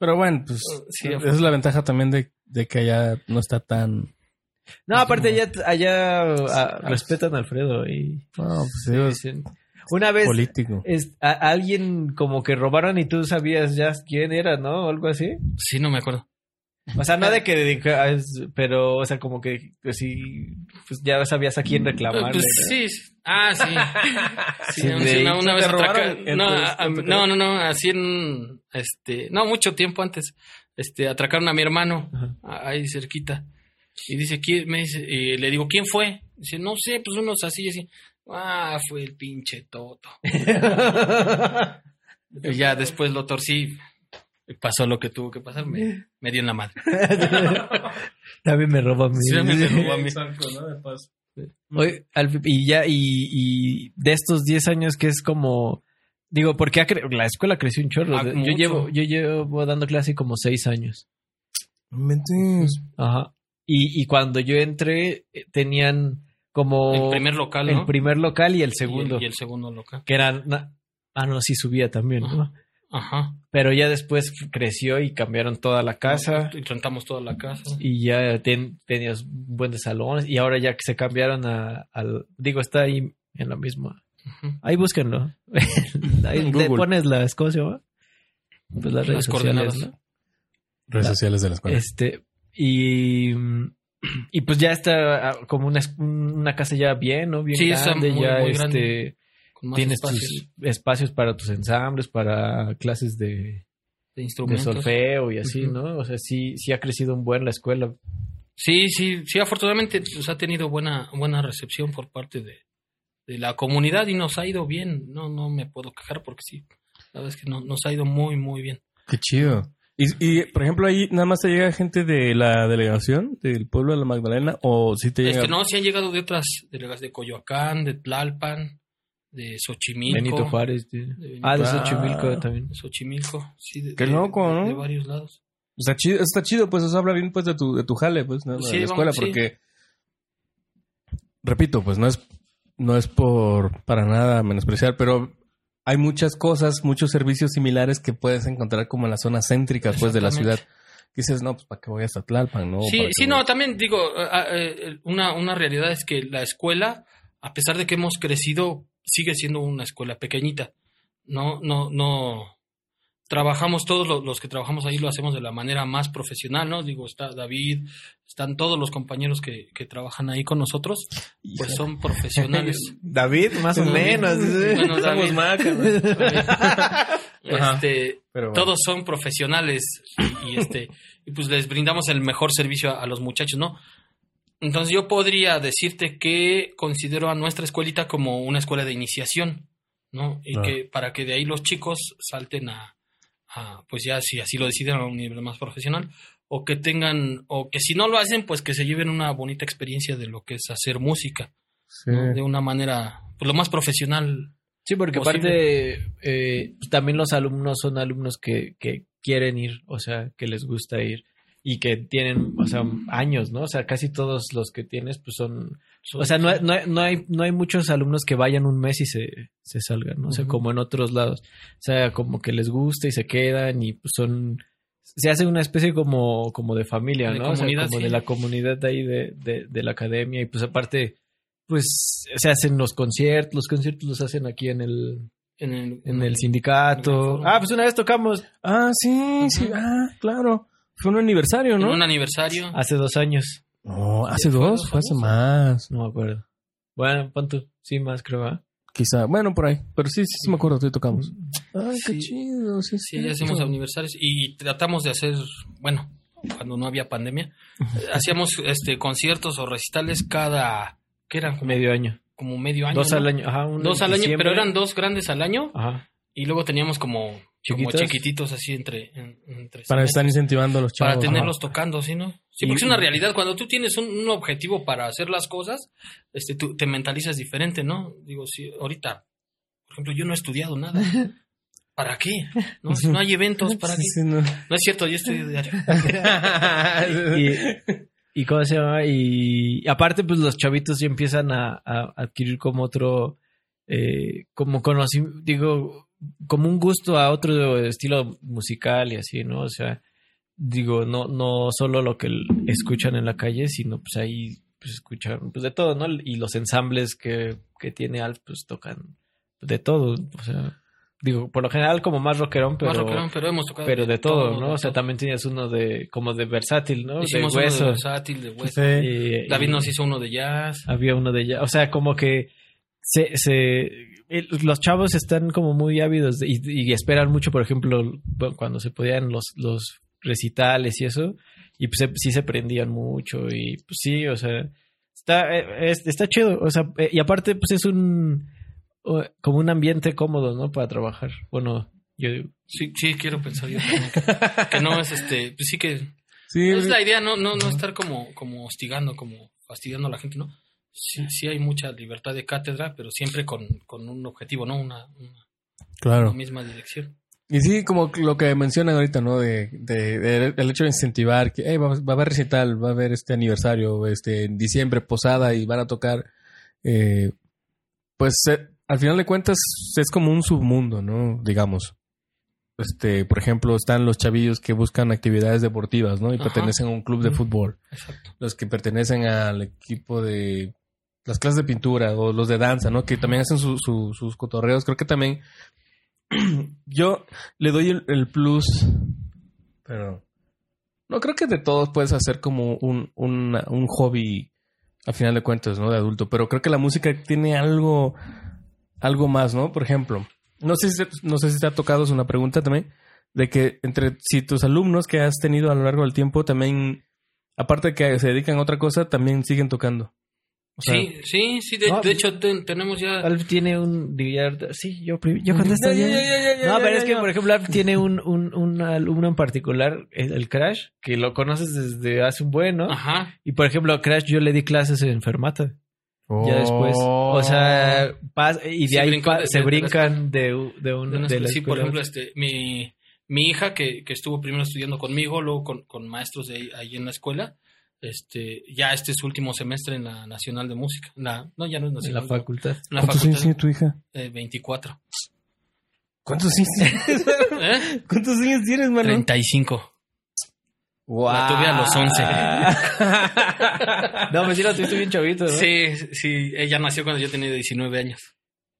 Pero bueno, pues Sí, esa es la ventaja también de, de que allá no está tan... No, aparte allá, allá ah, respetan a Alfredo y No, pues digo, dicen- Una vez Político. es, a, a alguien como que robaron y tú sabías ya quién era, ¿no? O algo así. Sí, no me acuerdo. O sea, no de que pero, o sea, como que pues, sí, pues ya sabías a quién reclamar. Pues sí. Ah, sí. Sí, Sí, una- de- una, una ¿te vez robaron atraca- no, a- a- entre- no, no, no, así en este, no mucho tiempo antes, este, atracaron a mi hermano Ajá. ahí cerquita y dice quién, me dice, y le digo quién fue, dice no sé, pues unos así y así, ah, fue el pinche toto. Y ya después lo torcí, pasó lo que tuvo que pasar, me, me dio en la madre. También me robó a mí. Sí, también me robó a mí. Oye, al- y ya, y, y de estos 10 años que es como, digo, porque la escuela creció un chorro. Ah, De- yo mucho. llevo, yo llevo dando clase como 6 años. No inventes. Ajá. Y, y cuando yo entré, eh, tenían como El primer local, ¿no? el primer local y el Y el- segundo. Y el, segundo local. Que eran, na- ah, no, sí subía también, ¿no? Ajá. Ajá. Pero ya después creció y cambiaron toda la casa. Y rentamos toda la casa. y ya ten- tenías un buen de salones y ahora ya que se cambiaron a, al digo está ahí en la misma ahí búsquenlo ahí En le pones las cosas ¿se llama? pues las redes Las sociales coordenadas. ¿no? Redes sociales de la escuela. este y y pues ya está ah, como una, una casa ya bien no bien Sí, grande muy, ya muy este grande. Con más tienes espacios tus espacios para tus ensambles para clases de, de de instrumentos. solfeo y así no o sea sí sí ha crecido un buen la escuela Sí, sí, sí, afortunadamente pues, ha tenido buena, buena recepción por parte de, de la comunidad y nos ha ido bien. No, no me puedo quejar porque sí, la verdad es que no, nos ha ido muy, muy bien. Qué chido. Y, y, por ejemplo, ahí nada más te llega gente de la delegación del pueblo de la Magdalena o si te llega. Este, no, sí han llegado de otras delegadas de Coyoacán, de Tlalpan, de Xochimilco. Benito Juárez de Benito- ah de Ah. Xochimilco también de Xochimilco, sí. De, Qué de- loco, de- ¿no? De varios lados. Está chido, está chido, pues eso habla bien pues de tu, de tu jale, pues, ¿no? Sí, de la escuela, vamos, sí. porque repito, pues no es, no es por para nada menospreciar, pero hay muchas cosas, muchos servicios similares que puedes encontrar como en las zonas céntricas pues de la ciudad. Dices, no, pues para qué voy hasta Tlalpan, ¿no? Sí, ¿Para sí, no, también digo, eh, eh, una, una realidad es que la escuela, a pesar de que hemos crecido, sigue siendo una escuela pequeñita. No, no, no. Trabajamos todos lo- los, que trabajamos ahí lo hacemos de la manera más profesional, ¿no? Digo, está David, están todos los compañeros que, que trabajan ahí con nosotros, pues son profesionales. David, más o menos. Bueno, David. Este, Pero bueno. todos son profesionales y, y, este y pues les brindamos el mejor servicio a, a los muchachos, ¿no? Entonces yo podría decirte que considero a nuestra escuelita como una escuela de iniciación, ¿no? Y Claro. que para que de ahí los chicos salten a, a, pues ya si así lo deciden a un nivel más profesional o que tengan o que si no lo hacen pues que se lleven una bonita experiencia de lo que es hacer música, Sí. ¿no? De una manera pues lo más profesional Sí, porque Posible. aparte eh, también los alumnos son alumnos que, que quieren ir, o sea, que les gusta ir y que tienen, o sea, años, ¿no? O sea, casi todos los que tienes pues son... O sea, no, hay- no, no, hay, no hay muchos alumnos que vayan un mes y se, se salgan, ¿no? O sea, como en otros lados. O sea, como que les gusta y se quedan y pues son... Se hace una especie como, como de familia, De ¿no? O sea, comunidad, como sí. de la comunidad de ahí de, de, de la academia y pues aparte pues se hacen los conciertos, los conciertos los hacen aquí en el, en el, en el en el sindicato. Ah, pues una vez tocamos Ah, sí, sí, ah, claro. Fue un aniversario, en ¿no? un aniversario. hace dos años. No, hace ¿Fue dos, fue hace más. No me acuerdo. Bueno, ¿cuánto? Sí, más creo, ¿ah? Quizá, bueno, por ahí. Pero sí, sí, sí me acuerdo, sí tocamos. Ay, qué Sí. chido, sí, Sí, ya hacemos aniversarios y tratamos de hacer, bueno, cuando no había pandemia, hacíamos este conciertos o recitales cada, ¿qué eran? Como Medio año. como medio año. Dos ¿no? al año. Ajá, Dos en al año, diciembre. pero eran dos grandes al año Ajá. y luego teníamos como, como ¿Chiquitos? chiquititos así entre, en- entre Para estar incentivando a los chavos. para Ajá. tenerlos tocando, ¿sí, no? Sí, porque es una realidad. Cuando tú tienes un, un objetivo para hacer las cosas, este, tú te mentalizas diferente, ¿no? Digo, sí, ahorita, por ejemplo, yo no he estudiado nada. ¿Para qué? No, si no hay eventos, ¿para Sí, qué? sí, no. No es cierto, yo estudio diario. y, y cómo se llama y, y aparte pues los chavitos ya empiezan a, a adquirir como otro eh, como conocimiento digo como un gusto a otro estilo musical y así no o sea digo no no solo lo que escuchan en la calle sino pues ahí pues escuchan pues de todo no y los ensambles que, que tiene Alf pues tocan de todo. O sea, digo, por lo general como más rockerón, pero, Más rockerón, pero hemos tocado pero de todo, ¿no? de O sea, todo. también tienes uno de, como de versátil, ¿no? Hicimos de uno de versátil, de hueso. Sí. Y- David y- nos hizo uno de jazz. había uno de ella. O sea, como que se, se el- los chavos están como muy ávidos de- y, y esperan mucho, por ejemplo, cuando se podían los, los recitales y eso, y pues se- sí se prendían mucho y pues sí, o sea, está, eh, es- está chido, o sea, eh, y aparte pues es un como un ambiente cómodo, ¿no? Para trabajar. Bueno, yo digo, Sí, sí, quiero pensar yo también que, que no es este, pues sí que Sí, es la idea, no, no, no estar como, como hostigando, como fastidiando a la gente, ¿no? Sí, sí hay mucha libertad de cátedra, pero siempre con, con un objetivo, ¿no? Una, una, claro. una misma dirección. Y sí, como lo que mencionan ahorita, ¿no? De, de- de- el hecho de incentivar que "Hey, va, va a haber recital, va a haber este aniversario, este en diciembre posada y van a tocar. eh, pues eh, al final de cuentas es como un submundo, ¿no? Digamos. Este, por ejemplo, están los chavillos que buscan actividades deportivas, ¿no? Y Ajá. pertenecen a un club de fútbol. Exacto. Los que pertenecen al equipo de las clases de pintura o los de danza, ¿no? Que también hacen su- su- sus cotorreos. Creo que también yo le doy el, el plus, pero no creo que de todos puedes hacer como un, una- un hobby a final de cuentas, ¿no? De adulto, pero creo que la música tiene algo, algo más, ¿no? Por ejemplo, no sé si, no sé si te ha tocado, es una pregunta también, de que entre si tus alumnos que has tenido a lo largo del tiempo también, aparte de que se dedican a otra cosa, también siguen tocando. O sea, sí, sí, sí, de, No, de hecho ten- tenemos ya... Alf tiene un sí, yo, yo contesto Ya, ya, ya. ya, ya, ya, No, ya, pero ya, es que, ya. por ejemplo, Alf tiene un, un, un alumno en particular, el, el Crash, que lo conoces desde hace un buen, ¿no? Ajá. Y, por ejemplo, a Crash yo le di clases en Fermata. Ya después. Oh. O sea, pas- y de Se ahí brincan se de- brincan de, de, un, De una de la sí, por ejemplo, este, mi, mi hija que, que estuvo primero estudiando conmigo, luego con, con maestros de ahí, ahí en la escuela, este, ya este es su último semestre en la Nacional de Música. La, no, ya no es en nacional. la facultad. en la ¿Cuántos años facultad, tiene tu hija? eh, 24. ¿Cuántos años tienes? ¿Eh? ¿Cuántos años tienes, mano? 35. La tuve a los 11. no, me sí la tuviste bien chavito, ¿no? Sí, sí, ella nació cuando yo tenía 19 años.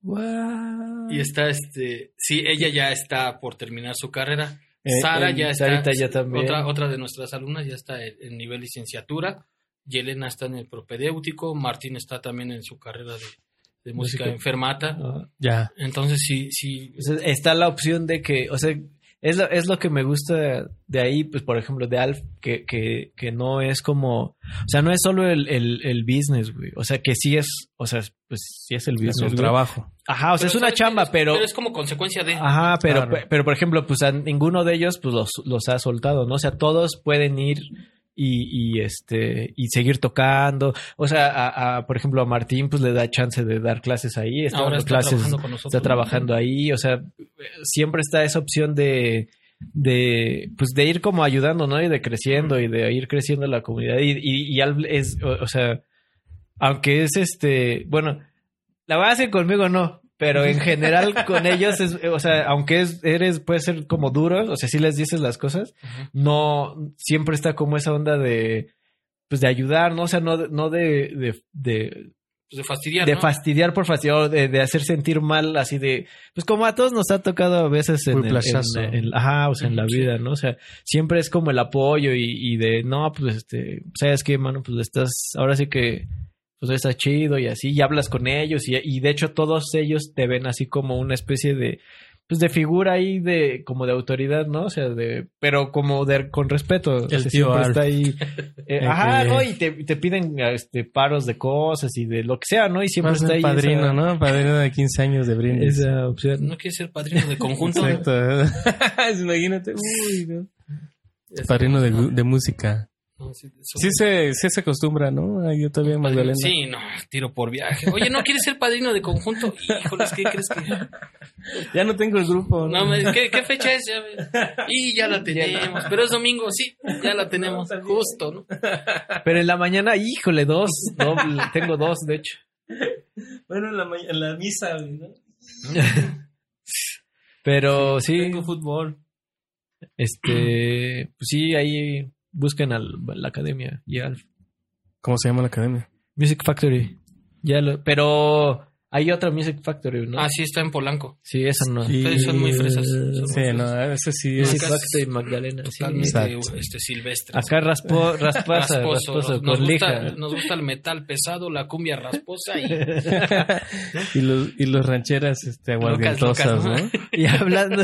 Guau. Y está, este, sí, ella ya está por terminar su carrera. Eh, Sara eh, ya está. Sarita ya también. Otra, otra de nuestras alumnas ya está en, en nivel licenciatura. Yelena está en el propedéutico. Martín está también en su carrera de, de música, Música. enfermata. Ah. Ya. Entonces sí, sí. O sea, está la opción de que, o sea, es lo, es lo que me gusta de ahí, pues por ejemplo, de Alf, que, que, que no es como, o sea, no es solo el, el, el business, güey. O sea, que sí es, o sea, pues sí es el Es business. un güey. trabajo. Ajá, o sea, Pero es una chamba, Es- pero... Pero es como consecuencia de. Ajá, pero, Claro. pero por ejemplo, pues a ninguno de ellos pues los, los ha soltado, ¿no? O sea, todos pueden ir y, y este y seguir tocando. O sea, a, a, por ejemplo, a Martín pues le da chance de dar clases ahí, está Ahora dando está clases, trabajando con nosotros. está trabajando ahí, o sea, siempre está esa opción de de pues de ir como ayudando, ¿no? Y de creciendo y de ir creciendo la comunidad y, y, y es, o, o sea, aunque es este, bueno, la base conmigo no, pero en general con ellos es, o sea, aunque es, eres, puede ser como duro, o sea, si les dices las cosas, no, siempre está como esa onda de, pues de ayudar, ¿no? O sea, no, de- no de, de, de, Pues de fastidiar. de ¿no? fastidiar por fastidiar, o de, de hacer sentir mal, así de, pues como a todos nos ha tocado a veces en, el- en- en- ajá, o sea, en la vida, ¿no? O sea, siempre es como el apoyo y, y de, no, pues este, sabes qué, mano, pues estás, ahora sí que, pues está chido y así, y hablas con ellos y, y de hecho todos ellos te ven así como una especie de, pues de figura ahí de, como de autoridad, ¿no? O sea, de, pero como de, con respeto. o El sea, tío siempre está ahí. eh, ajá, ¿no? Y te, te piden este, paros de cosas y de lo que sea, ¿no? Y siempre Más está ahí. padrino, esa, ¿no? Padrino de 15 años de brindis. Esa opción. No quiere ser padrino de conjunto. Exacto. Imagínate. Uy, no. Padrino de, de música. No, sí, Sí se, sí se acostumbra, ¿no? Ay, Yo todavía Magdalena. Sí, no, tiro por viaje. Oye, ¿no quieres ser padrino de conjunto? Híjoles, ¿qué crees que...? Ya no tengo el grupo. No, ¿qué, qué fecha es? Ya. Y ya la tenemos. Pero es domingo, sí, ya la tenemos. Justo, ¿no? Pero en la mañana, híjole, dos. doble, tengo dos, de hecho. Bueno, en la, en la misa, ¿no? Pero sí, Tengo fútbol. este, pues sí, ahí busquen al, la academia y al ¿Cómo se llama la academia? Music Factory. Ya lo, pero Hay otra Music Factory, ¿no? Ah, sí, está en Polanco. sí, esa no. Ustedes son muy fresas, son muy Sí, fresas. no, ese sí Music es. acá- Factory Magdalena. sí. Totalmente este, silvestres. Acá raspo, rasposa, Rasposo. rasposo, nos, con gusta, lija. nos gusta el metal pesado, la cumbia rasposa y y, los, y los rancheras este, aguardientosas, ¿no? Y hablando,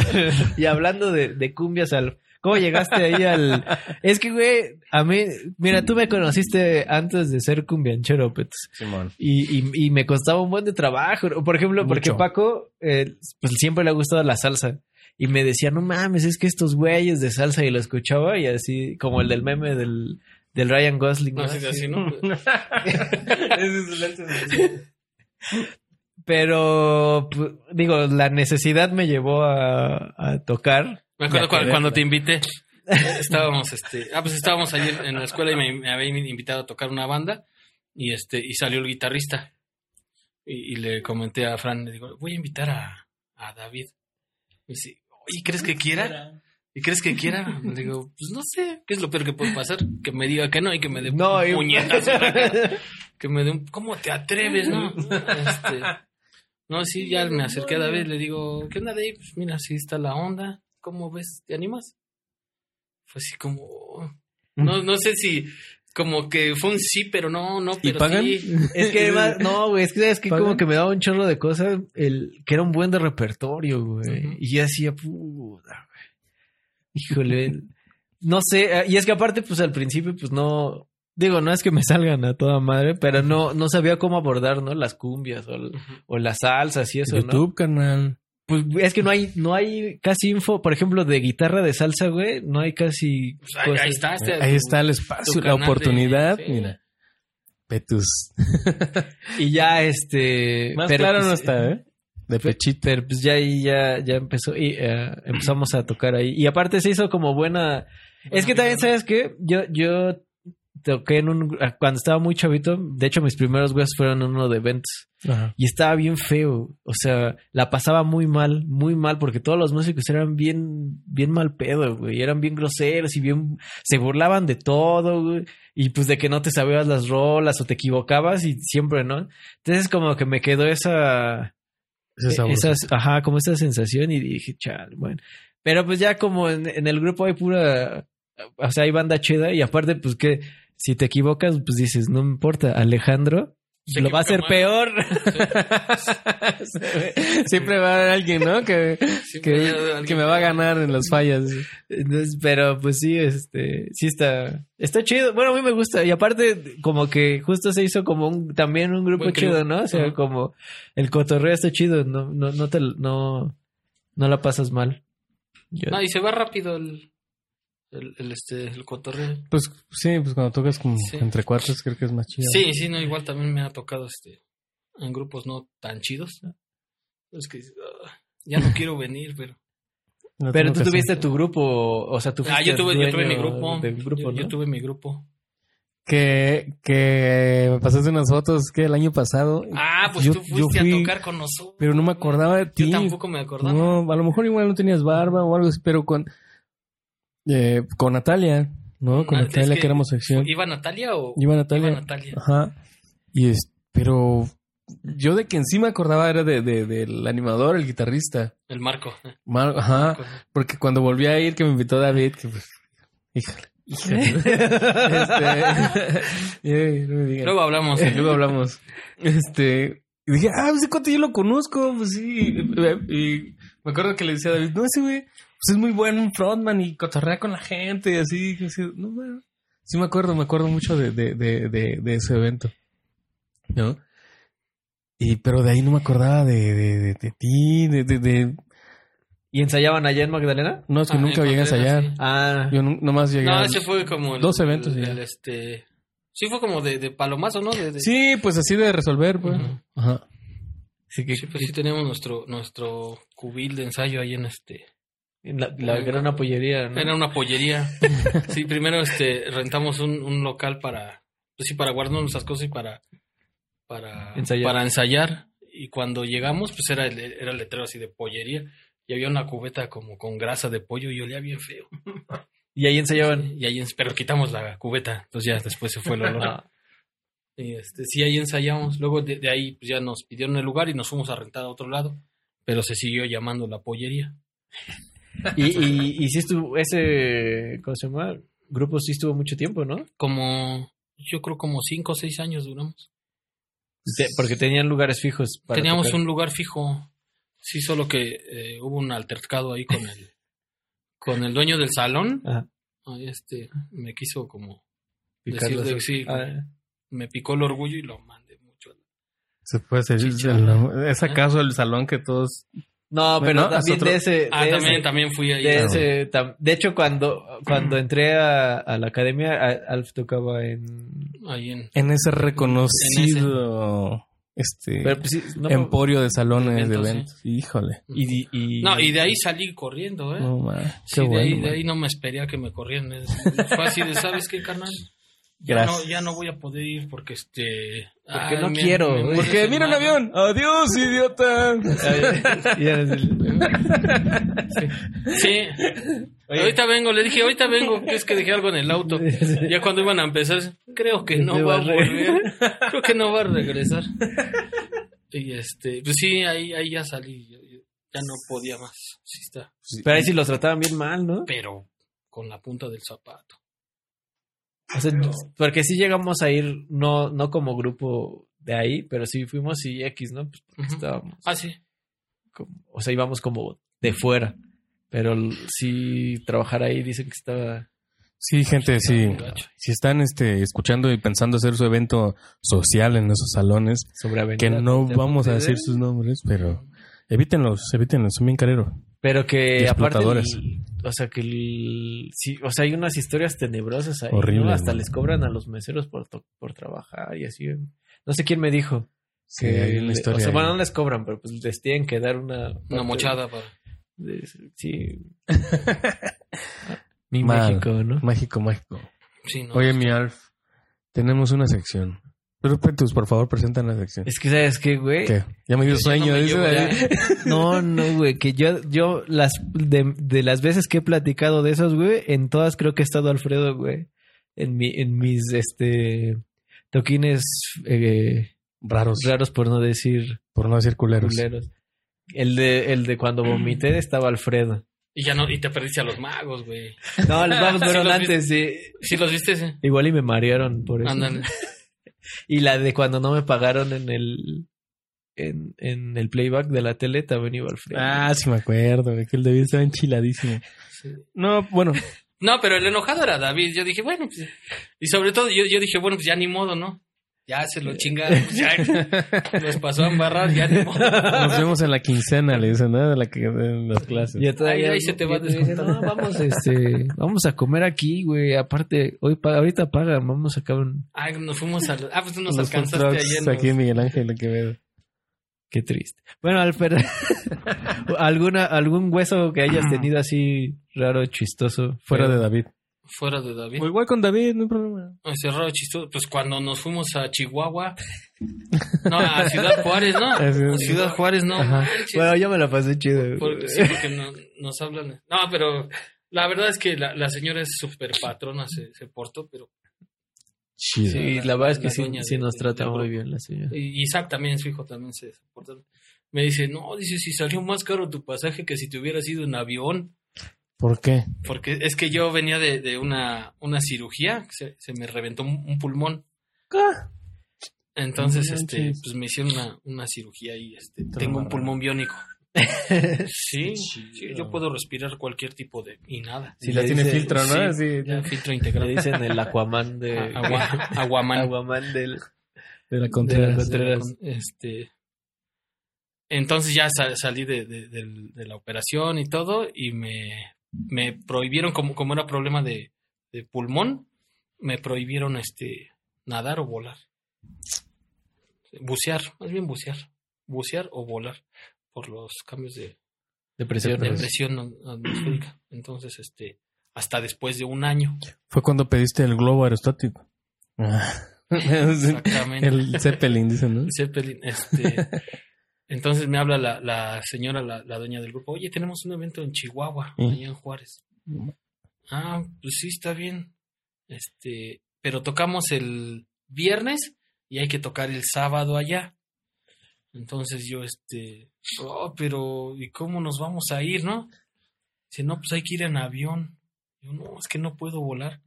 y hablando de, de cumbias, al, ¿cómo llegaste ahí al...? Es que, güey, a mí, mira, tú me conociste antes de ser cumbianchero, Pets. Simón. Y, y, y me costaba un buen de trabajo. Por ejemplo, porque. Paco, eh, pues siempre le ha gustado la salsa. Y me decía, no mames, es que estos güeyes de salsa, y lo escuchaba, y así, como el del meme del, del Ryan Gosling. no ¿no? sé si Así. así, ¿no? Pero, pues, digo, la necesidad me llevó a, a tocar. Me acuerdo cuando, te invité. Estábamos, este, ah, pues estábamos ayer en la escuela y me, me habían invitado a tocar una banda y este, y salió el guitarrista. Y, y le comenté a Fran, le digo, voy a invitar a, a David. Y dice, oye, ¿crees que quiera? ¿Y crees que quiera? Le digo, pues no sé, ¿qué es lo peor que puede pasar? Que me diga que no y que me dé No, la cara. Que me dé un, ¿cómo te atreves, no? Este, no, sí, ya me acerqué a David, le digo, ¿qué onda, Dave? Pues mira, así está la onda, ¿cómo ves? ¿Te animas? Fue así como, no, no sé si, como que fue un sí, pero no, no, ¿Y pero pagan? sí. Es que además, no, güey, es que es que ¿Pagan? como que me daba un chorro de cosas, el, que era un buen de repertorio, güey. Y yo decía, puta, güey. Híjole. No sé, eh, y es que aparte, pues al principio, pues no, digo, no es que me salgan a toda madre, pero no, no sabía cómo abordar, ¿no? Las cumbias o, o las salsas y eso, ¿no? YouTube, carnal. Pues es que no hay, no hay casi info, por ejemplo, de guitarra de salsa, güey, no hay casi Pues ahí, ahí cosas. está. este, Ahí tu- está el espacio, la de- oportunidad. sí. Mira. Petus. Y ya, este... Más pero, claro pues, no está, ¿eh? De pechito. Pero pues ya ahí ya, ya empezó y eh, empezamos a tocar ahí. Y aparte se hizo como buena. es que también, ¿sabes qué? Yo, yo toqué en un. Cuando estaba muy chavito, de hecho, mis primeros güeyes fueron en uno de eventos. Ajá. Y estaba bien feo. O sea, la pasaba muy mal, muy mal, porque todos los músicos eran bien, bien mal pedo, güey. Eran bien groseros y bien. Se burlaban de todo, güey. Y pues de que no te sabías las rolas o te equivocabas y siempre, ¿no? Entonces, como que me quedó esa. Sabor. Esas, ajá, como esa sensación y dije, chal, bueno. Pero pues ya como en, en el grupo hay pura, o sea, hay banda chida y aparte pues que si te equivocas pues dices, no me importa, Alejandro Se lo va a hacer peor. Siempre va a haber alguien, ¿no? Que, que, hay alguien que me va a ganar en las fallas. Entonces, pero pues sí, este, sí está, está chido. Bueno, a mí me gusta y aparte como que justo se hizo como un, también un grupo Buen chido, ¿no? O sea, como el cotorreo está chido, no, no, no te, no, no la pasas mal. Yo- No, y se va rápido el, el, el, este, el cotorreo. Pues sí, pues cuando tocas como Sí. entre cuatro creo que es más chido. Sí, sí, no, igual también me ha tocado este en grupos no tan chidos. Es que ah, ya no quiero venir, pero. No Pero tú tuviste hacer. tu grupo, o sea, tú Ah, yo tuve, yo tuve mi grupo. yo, ¿no? yo tuve mi grupo. Que, que me pasaste unas fotos que el año pasado. Ah, pues Yo- tú yo fuiste fui- a tocar con nosotros. Pero no me acordaba de ti. Yo tampoco me acordaba. No, a lo mejor igual no tenías barba o algo así, pero con, eh, con Natalia, ¿no? Con Ah, Natalia, que, éramos sección. ¿Iba Natalia o.? Iba Natalia. Iba Natalia. Ajá. Y es, pero yo de que en sí me acordaba era de, de- del animador, el guitarrista. El Marco. Mar- ajá. Porque cuando volví a ir, que me invitó David, que pues, híjole, híjole. este, eh, no me digan. Luego hablamos. Sí, luego hablamos. Este, y dije, ah, ese cuate yo lo conozco, pues sí. Y me acuerdo que le decía a David, no, ese güey, pues es muy buen un frontman y cotorrea con la gente y así. No, bueno. Sí me acuerdo, me acuerdo mucho de, de, de, de, de ese evento. ¿No? Y, pero de ahí no me acordaba de, de, de, de ti, de, de, de- ¿Y ensayaban allá en Magdalena? No, es que Ah, nunca llegué a ensayar. sí. Ah, Yo nomás llegué No, ese fue como. el- Dos eventos el, este. Sí, fue como de, de palomazo, ¿no? Sí, pues así de resolver, pues. Ajá. sí que Sí, pues sí teníamos nuestro, nuestro cubil de ensayo ahí en este. La, la gran apollería, ¿no? Era una pollería. sí, primero este rentamos un, un local para, pues sí, para guardar nuestras cosas y para, para Ensayar. para ensayar. Y cuando llegamos, pues era el, era el letrero así de pollería. Y había una cubeta como con grasa de pollo y olía bien feo. Y ahí ensayaban. Y ahí, pero quitamos la cubeta. Entonces ya después se fue el olor. Ah. Y este, sí, ahí ensayamos. Luego de, de ahí pues, ya nos pidieron el lugar y nos fuimos a rentar a otro lado. Pero se siguió llamando la pollería. Y, y, y sí estuvo, ese, ¿cómo se llama? Grupo sí estuvo mucho tiempo, ¿no? Como, yo creo como cinco o seis años duramos. Te- porque tenían lugares fijos. para Teníamos tocar. un lugar fijo. Sí, solo que eh, hubo un altercado ahí con el, con el dueño del salón. Ajá. Este, me quiso como Picarlo decir de- sí, Ah, me picó el orgullo y lo mandé mucho. Se puede ser. Chicharo. ¿Es acaso el salón que todos... No, pero también de ese. Ah, de también, ese- también fui ahí. de, a- ese tam- de hecho, cuando, cuando entré a, a la academia, a- Alf tocaba en. ahí en, En ese reconocido... Este... Pero, pues, sí, no, emporio de salones Eventos, de sí. eventos. Híjole. y, y- No, y de ahí salí corriendo, ¿eh? No, ma, qué Sí, de, bueno. ahí, de ahí no me esperé a que me corrieran. Fue así de, ¿sabes qué, carnal? Ya no, ya no voy a poder ir porque este... Porque ay, no me- quiero, me Porque mira un mano. avión. Adiós, idiota. el- Sí. Ahorita vengo, le dije, ahorita vengo, que es que dejé algo en el auto. Ya cuando iban a empezar, creo que no va a volver. Creo que no va a regresar. Y este, pues sí, ahí, ahí ya salí. ya no podía más. Sí está. Pero ahí sí los trataban bien mal, ¿no? Pero con la punta del zapato. O sea, porque sí llegamos a ir, no, no como grupo de ahí, pero sí fuimos y X, ¿no? Pues porque estábamos. Ah, sí. como- o sea, íbamos como de fuera. Pero sí trabajar ahí dicen que estaba. Sí, gente, sí. Si están este, escuchando y pensando hacer su evento social en esos salones, sobre que no vamos a decir sus nombres, pero evítenlos, evítenlos, son bien careros. Pero que aparte, o sea, que el- sí, o sea, hay unas historias tenebrosas ahí, ¿no? Horribles, Hasta ¿no? les cobran a los meseros por, por trabajar y así. No sé quién me dijo. Sí, que hay una le- historia O sea, ahí. bueno, no les cobran, pero pues les tienen que dar una... Una mochada para. de- sí. Mi Mal. México, ¿no? Mágico, mágico. Sí, no. Oye, mi Alf, tenemos una sección. Petus, por favor, presentan la sección. Es que, ¿sabes qué, güey? ¿Qué? Ya me dio sueño. no ya. No, no, güey, que yo, yo, las, de, de las veces que he platicado de esos, güey, en todas creo que ha estado Alfredo, güey. En mi, en mis, este, toquines, eh, Raros, raros por no decir por no decir culeros. culeros. El de, el de cuando vomité estaba Alfredo. Y ya no, y te perdiste a los magos, güey. No, los Sí fueron antes, sí. ¿Sí los viste? Sí. Igual y me marearon por eso. Ándale. Y la de cuando no me pagaron en el, en, en el playback de la tele también iba Alfredo. Ah, sí me acuerdo, que el David estaba enchiladísimo. No, bueno, No, pero el enojado era David. Yo dije, bueno, pues. Y sobre todo, yo, yo dije, bueno, pues ya ni modo, ¿no? Ya se lo chingaron. Ya los pasó a embarrar, ya modo. nos vemos en la quincena, le dicen, ¿no? De la que en las clases. Y todavía, Ahí- ahí se te va dice, descontando. no, vamos, este, vamos a comer aquí, güey. Aparte, hoy pa- ahorita pagan, vamos a acabar un... Ay, nos fuimos a. Ah, pues tú nos Los alcanzaste en aquí en los- Miguel Ángel Quevedo. Qué triste. Bueno, Alfred, ¿alguna, algún hueso que hayas tenido así raro, chistoso? Fuera de David. Fuera de David. O igual con David, no hay problema. Ese raro chistoso. Pues cuando nos fuimos a Chihuahua. No, a Ciudad Juárez, ¿no? A Ciudad- A Ciudad Juárez, no. Bueno, yo me la pasé chido. Porque, sí, porque no- nos hablan. No, pero la verdad es que la, la señora es súper patrona, se, se portó, pero. Chido. Sí, la verdad es que sí, sí nos de- trata muy bien la señora. Y Isaac también, su hijo también se portó. Me dice, no, dice, si salió más caro tu pasaje que si te hubieras ido en avión. ¿Por qué? Porque es que yo venía de, de una, una cirugía, se, se me reventó un, un pulmón. Entonces, No este, manches. pues me hicieron una, una cirugía y este, Te tengo un pulmón biónico. Sí, sí, yo puedo respirar cualquier tipo de... y nada. Si ya le tiene dice- filtro, ¿no? sí, Ya, filtro Le integral. dicen el Aquaman de... Agua, aguaman. Aguaman del... de la de la Contreras. Este, entonces ya sa- salí de, de- de la operación y todo y me, me prohibieron, como, como era problema de, de pulmón, me prohibieron este nadar o volar. Bucear, más bien bucear. Bucear o volar por los cambios de, de presión at- atmosférica. Entonces, este, hasta después de un año. Fue cuando pediste el globo aerostático. Ah. Exactamente. el Zeppelin, dicen, ¿no? Zeppelin, este. Entonces me habla la, la señora, la, la dueña del grupo, oye, tenemos un evento en Chihuahua, Mm. allá en Juárez. Ah, pues sí, está bien. Este, pero tocamos el viernes y hay que tocar el sábado allá. Entonces yo, este, oh, pero ¿y cómo nos vamos a ir, no? Dice, no, pues hay que ir en avión. Yo, no, es que no puedo volar.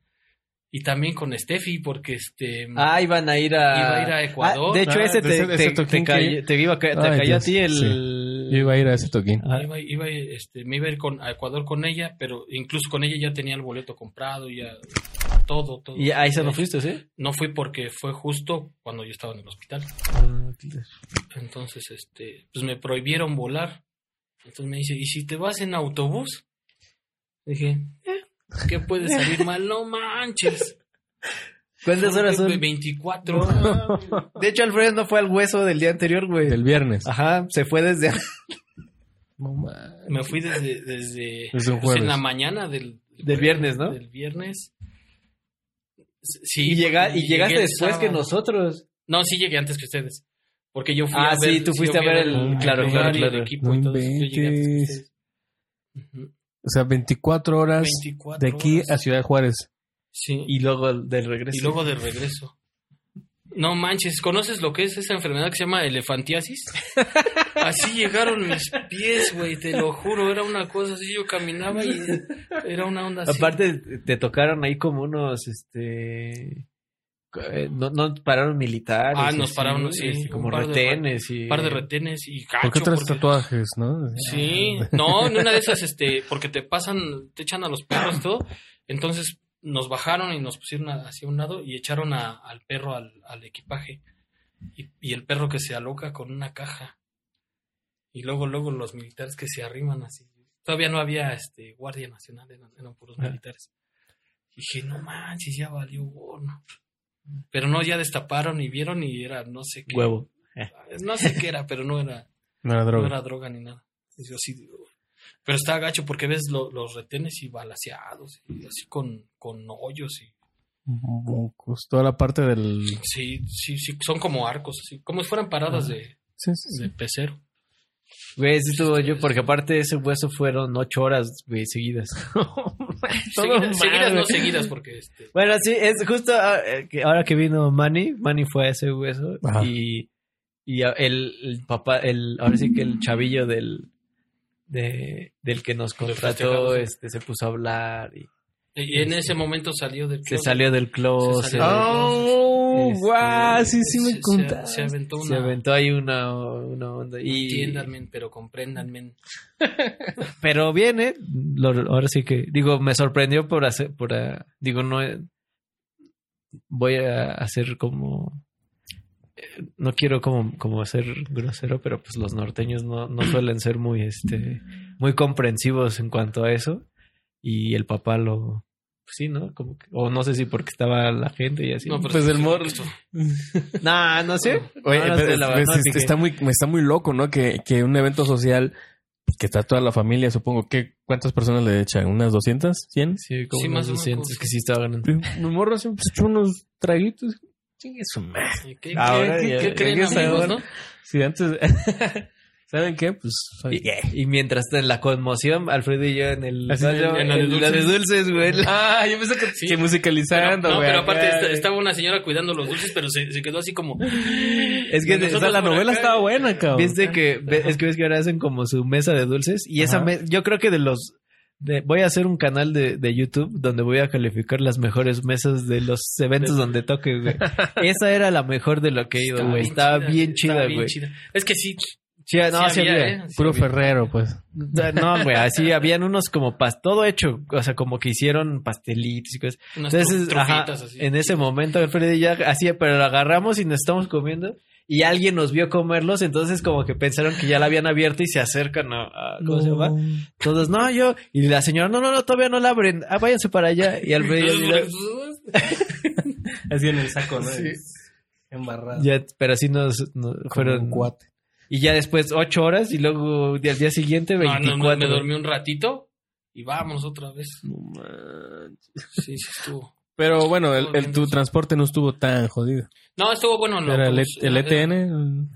Y también con Steffi, porque este... Ah, iban a ir a... Iba a ir a Ecuador. Ah, de hecho, Ah, ese te, ese- te- que- cayó, te iba a te Ay, cayó a ti el... Yo iba a ir a ese toquín. Ah. Iba, iba, este, me iba a ir con, a Ecuador con ella, pero incluso con ella ya tenía el boleto comprado, ya todo, todo. Y ahí se no fuiste, ¿sí? No fui porque fue justo cuando yo estaba en el hospital. Entonces, este, pues me prohibieron volar. Entonces me dice, ¿y si te vas en autobús? Dije, eh, ¿qué puede salir mal? No manches. ¿Cuántas horas son? 24. De hecho, Alfredo no fue al hueso del día anterior, güey. El viernes. Ajá, se fue desde... No. Me fui desde, desde, Desde un pues, en jueves. la mañana del, Del viernes, ¿no? Del viernes. Sí, Y, llega, y llegaste después que nosotros. No, sí llegué antes que ustedes. Porque yo fui Ah, a ver. sí, tú fuiste a ver el- claro, el claro, y el claro. equipo No y todo eso, yo llegué antes que ustedes. O sea, 24 horas 24 de aquí horas. a Ciudad Juárez. Sí. Y luego del regreso. Y luego de regreso. No manches, ¿conoces lo que es esa enfermedad que se llama elefantiasis? Así llegaron mis pies, güey, te lo juro, era una cosa así, yo caminaba y era una onda así. Aparte, te tocaron ahí como unos, este... eh, No, no pararon militares. Ah, nos así, pararon, sí, como de retenes y... Un par de retenes y cacho. ¿Por qué traes porque- tatuajes, no? Sí, no, en una de esas, este, porque te pasan, te echan a los perros y todo. Entonces nos bajaron y nos pusieron a- hacia un lado y echaron a- al perro al, al equipaje. Y, y el perro que se aloca con una caja. Y luego, luego los militares que se arriman así. Todavía no había este Guardia Nacional, eran, eran puros Ah. militares. Y dije, no manches, ya valió gorro. Pero no, ya destaparon y vieron y era no sé qué. Huevo. No sé qué era, pero no era No era no droga. era droga ni nada. Y yo así, pero está gacho porque ves lo- los retenes y balaseados, y así con, con hoyos. Y, Bucos, Toda la parte del... sí, sí, sí, son como arcos, así, como si fueran paradas de, Sí, sí, de pecero. Güey, sí yo, porque aparte de ese hueso fueron ocho horas, güey, seguidas. Seguidas, seguidas, no seguidas, porque este, Bueno, sí, es justo ah, eh, que ahora que vino Manny, Manny fue a ese hueso Ajá. y, y el, el papá, el, ahora sí que el chavillo del, de, del que nos contrató, este, se puso a hablar y y en ese momento salió del se closet. salió del closet. Se salió del ¡Oh! Este, ¡Guau! Sí, sí Se- me contaste. Se, aventó Se aventó ahí una, una onda. Y, Entiéndanme, pero compréndanme. pero viene, lo- ahora sí que, digo, me sorprendió por hacer, por, ah, digo, no, eh, voy a hacer como, eh, no quiero como, como ser grosero, pero pues los norteños no, no suelen ser muy, este, muy comprensivos en cuanto a eso. Y el papá lo, pues sí, ¿no? Como que, o no sé si porque estaba la gente y así. No, pero Pues sí, el morro. esto- no, no sé. Oye, No, pero la no fijé. está muy, me está muy loco, ¿no? Que, que un evento social que está toda la familia, supongo que ¿cuántas personas le echan? ¿Unas 200? ¿100? Sí, como Sí, más o menos 200, como- es que sí estaba ganando. Mi morro siempre se echó unos traguitos. Chingue su madre. ¿Qué, Ahora qué- ya- qué creen, amigos, ahora. no? Sí, antes... ¿Saben qué? Pues... soy- Y, y mientras en la conmoción, Alfredo y yo en el... Así ¿no? en en la de en la de dulces, güey. Ah, yo pensé que, Sí. que musicalizando, no, güey. pero aparte güey. estaba una señora cuidando los dulces, pero se, se quedó así como... Es que O sea, la novela acá, estaba buena, cabrón. Viste que... Es que ves que ahora hacen como su mesa de dulces. Y esa Ajá. me- Yo creo que de los... de- voy a hacer un canal de, de YouTube donde voy a calificar las mejores mesas de los eventos donde toque, güey. Esa era la mejor de lo que he ido, güey. Estaba bien chida, estaba güey. chida. Es que sí. Sí, no, sí sí había, había. ¿eh? Sí Puro había. Ferrero, pues. No, güey, así habían unos como pas todo hecho, o sea, como que hicieron pastelitos y cosas. Entonces, tru- ajá, así. en ese momento Alfredo y ya así, pero lo agarramos y nos estamos comiendo y alguien nos vio comerlos, entonces como que pensaron que ya la habían abierto y se acercan a, a- ¿cómo se llama? Todos, no, yo, y la señora, no, no, no, todavía no la abren, ah, váyanse para allá, y Alfredo Así en el saco, ¿no? Sí. Embarrado. ya, pero así nos, nos Fueron fueron, un cuate. Y ya después ocho horas y luego al día siguiente No, no, me- 24. me dormí un ratito y vamos otra vez. No manches. Sí, sí estuvo. Pero bueno, el, el- tu transporte no estuvo tan jodido. No, estuvo bueno. lo- Era el, pues, el era- ETN.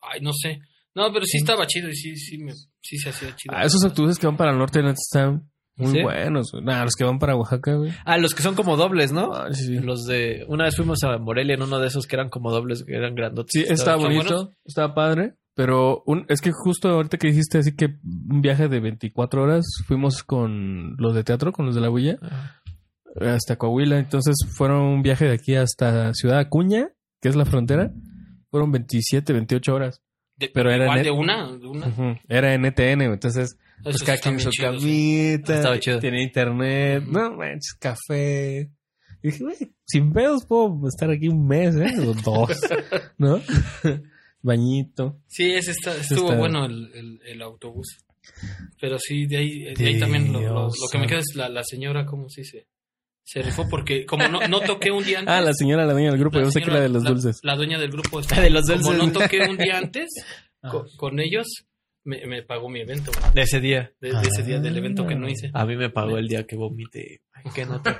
Ay, no sé. No, pero sí estaba chido y sí, sí, me, sí se hacía chido. Ah, esos autobuses que van para el norte no están Muy ¿Sí? buenos. güey. Nah, los que van para Oaxaca, güey. Ah, los que son como dobles, ¿no? Ah, sí, sí. Los de... Una vez fuimos a Morelia en uno de esos que eran como dobles, que eran grandotes. Sí, estaba ¿Están bonito, estaba padre, pero un- es que justo ahorita que dijiste así que un viaje de 24 horas, fuimos con los de teatro, con los de la Huilla, Ajá. hasta Coahuila, entonces fueron un viaje de aquí hasta Ciudad Acuña, que es la frontera, fueron 27, 28 horas. De- Pero era igual de una, de una. Era NTN, entonces pues cada quien su sí. camita, chido. tenía internet, no manches, café. Y dije, güey, sin pedos puedo estar aquí un mes, ¿eh? O dos, ¿no? Bañito. Sí, ese está, estuvo está- bueno el, el, el autobús. Pero sí, de ahí, de ahí también lo, lo- lo que me queda es la, la señora, ¿cómo se dice? Se rifó porque como no, no toqué un día antes. Ah, la señora, la dueña del grupo, yo sé que la de los dulces. La dueña del grupo. La de los Como dulces. no toqué un día antes Ah. co- con, ellos, me, me pagó mi evento. De ese día. De, de ese día del evento que no hice. A mí me pagó el día que vomité. Ay, que no te...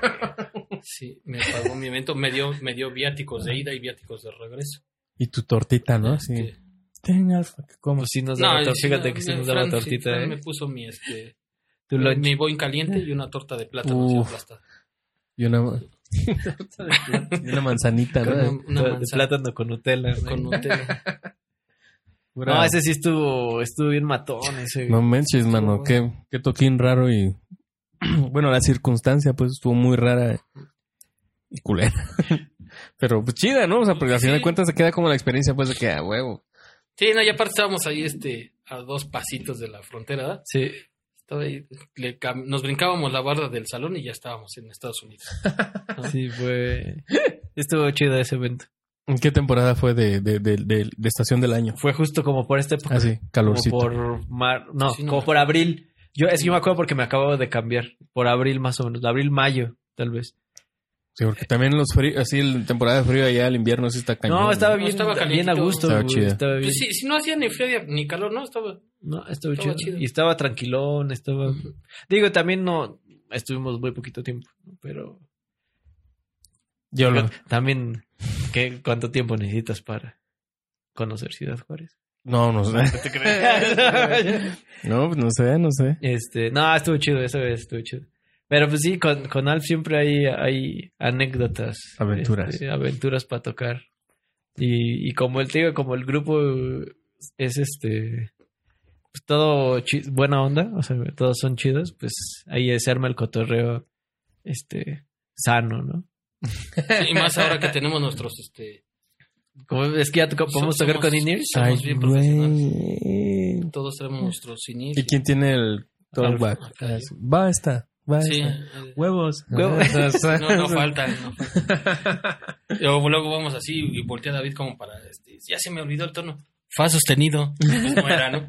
Sí, me pagó mi evento. Me dio, me dio viáticos de ida y viáticos de regreso. Y tu tortita, ¿no? Sí. Este, Ten, Alfa, que comas. Pues sí nos no, daba tor- sí, Fíjate no, que sí me- nos sí, tortita, ¿eh? me puso mi, este, Tu lunch. mi boing caliente y una torta de plátano así Uf. aplastada. Y una, y una manzanita, ¿no? una- una de plátano con Nutella. ¿no? con Nutella. No, ese sí estuvo, estuvo bien matón ese. No manches, mano, qué, qué toquín raro y... bueno, la circunstancia, pues, estuvo muy rara y culera. Pero, pues, chida, ¿no? O sea, porque al final de cuentas se queda como la experiencia, pues, de que, a huevo. Sí, no, y aparte estábamos ahí este, a dos pasitos de la frontera, ¿verdad? Sí. Estaba ahí, le nos brincábamos la barda del salón y ya estábamos en Estados Unidos. Sí, fue. Estuvo chido ese evento. ¿En qué temporada fue de, de, de, de- de estación del año? Fue justo como por esta época. Ah, sí, como calorcito. por mar. No, Sí, no como por abril. Yo, es que yo me acuerdo porque me acabo de cambiar. Por abril más o menos. Abril, mayo, tal vez. Sí, porque también los fríos, así, la temporada de frío allá, el invierno sí está cañón. no, estaba No, bien, estaba bien a gusto. Estaba chido. Estaba bien. Pues sí, si no hacía ni frío ni calor, ¿no? Estaba... No, Estaba chido. chido. Y estaba tranquilón, estaba... Digo, también no... Estuvimos muy poquito tiempo, ¿no? pero... Yo lo... También, ¿qué, ¿cuánto tiempo necesitas para conocer Ciudad Juárez? No, no sé. no, pues, no sé, no sé. Este, no, estuvo chido, esa vez estuvo chido. Pero pues sí, con, con Alf siempre hay, hay anécdotas. Aventuras. este, aventuras para tocar. Y, y como el te digo, como el grupo es este pues todo buena onda, o sea, todos son chidos, pues ahí se arma el cotorreo este sano, ¿no? Y más ahora que tenemos nuestros, este... Como es que ya podemos tocar con in-ears. Somos bien profesionales. Todos tenemos nuestros CINIs. ¿Y quién tiene el talkback? Va esta, Sí. Huevos. Huevo. No, no falta. No falta. Luego, vamos así y voltea David como para... Este, ya se me olvidó el tono. Fa sostenido. Pues no era, ¿no?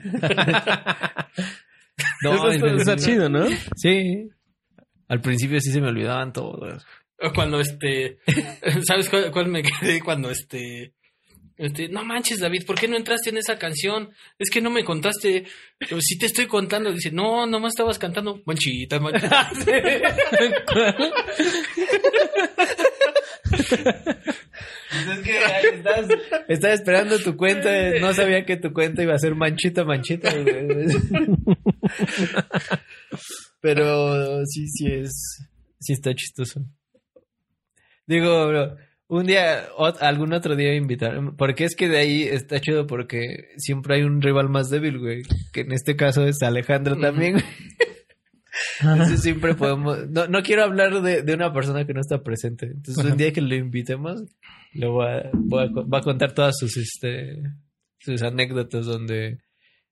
No, Eso está- chido, ¿no? Sí. Al principio sí se me olvidaban todos. Cuando este... ¿Sabes cuál, cuál me quedé? Cuando este... Este, no manches, David, ¿por qué no entraste en esa canción? Es que no me contaste. Pero si te estoy contando, dice, no, nomás estabas cantando manchita, manchita. Es que ahí estás- estaba esperando tu cuenta, no sabía que tu cuenta iba a ser manchita, manchita. Pero sí, sí es, sí está chistoso. Digo, bro, un día, ot- algún otro día invitar, porque es que de ahí está chido porque siempre hay un rival más débil, güey, que en este caso es Alejandro también. güey. Entonces siempre podemos, no, no quiero hablar de, de una persona que no está presente. Entonces un día que lo invitemos, le voy a, voy a co- va a contar todas sus, este, sus anécdotas donde,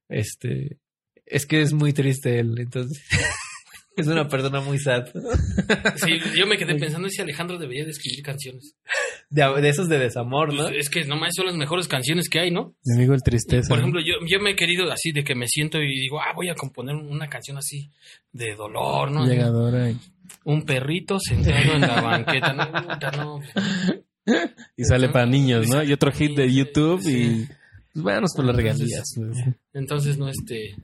este, es que es muy triste él, entonces, es una persona muy sad. Sí, yo me quedé pensando si Alejandro debería de escribir canciones. De, de esos de desamor, ¿no? Pues es que nomás son las mejores canciones que hay, ¿no? Mi amigo el tristeza. Por ejemplo, yo, yo me he querido así de que me siento y digo, ah, voy a componer una canción así de dolor, ¿no? Llegadora. Y, Un perrito sentado en la banqueta, no, puta, no. y sale para niños, ¿no? Y otro hit de YouTube sí. y... Pues vámonos por las regalías. pues. Entonces no este,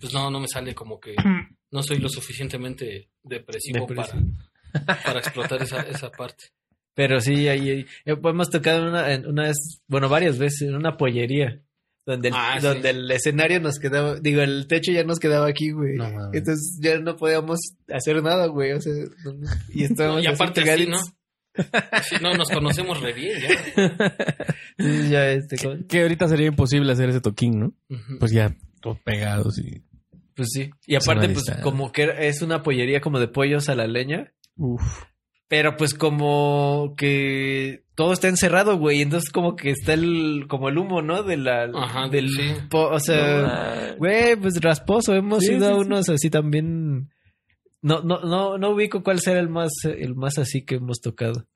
pues no, no me sale como que no soy lo suficientemente depresivo Depresivo. para, para explotar esa, esa parte. Pero sí, ahí, ahí- eh, hemos tocado una, en una vez, bueno, varias veces en una pollería. donde el, Ah, sí. donde el escenario nos quedaba, digo, el techo ya nos quedaba aquí, güey. No mames. Entonces ya no podíamos hacer nada, güey. O sea, no- y estábamos y aparte así, ¿no? Sí, no, nos conocemos re bien ya. Ya este, Que ahorita sería imposible hacer ese toquín, ¿no? Pues ya todos pegados y... pues sí. Y aparte, pues como que es una pollería como de pollos a la leña. Uf. Pero pues como que todo está encerrado, güey. Entonces como que está el, como el humo, ¿no? De la, Ajá, del, sí. po- o sea, güey, pues rasposo. Hemos Sí, ido sí, a sí. unos así también. No, no, no, no ubico cuál será el más, el más así que hemos tocado.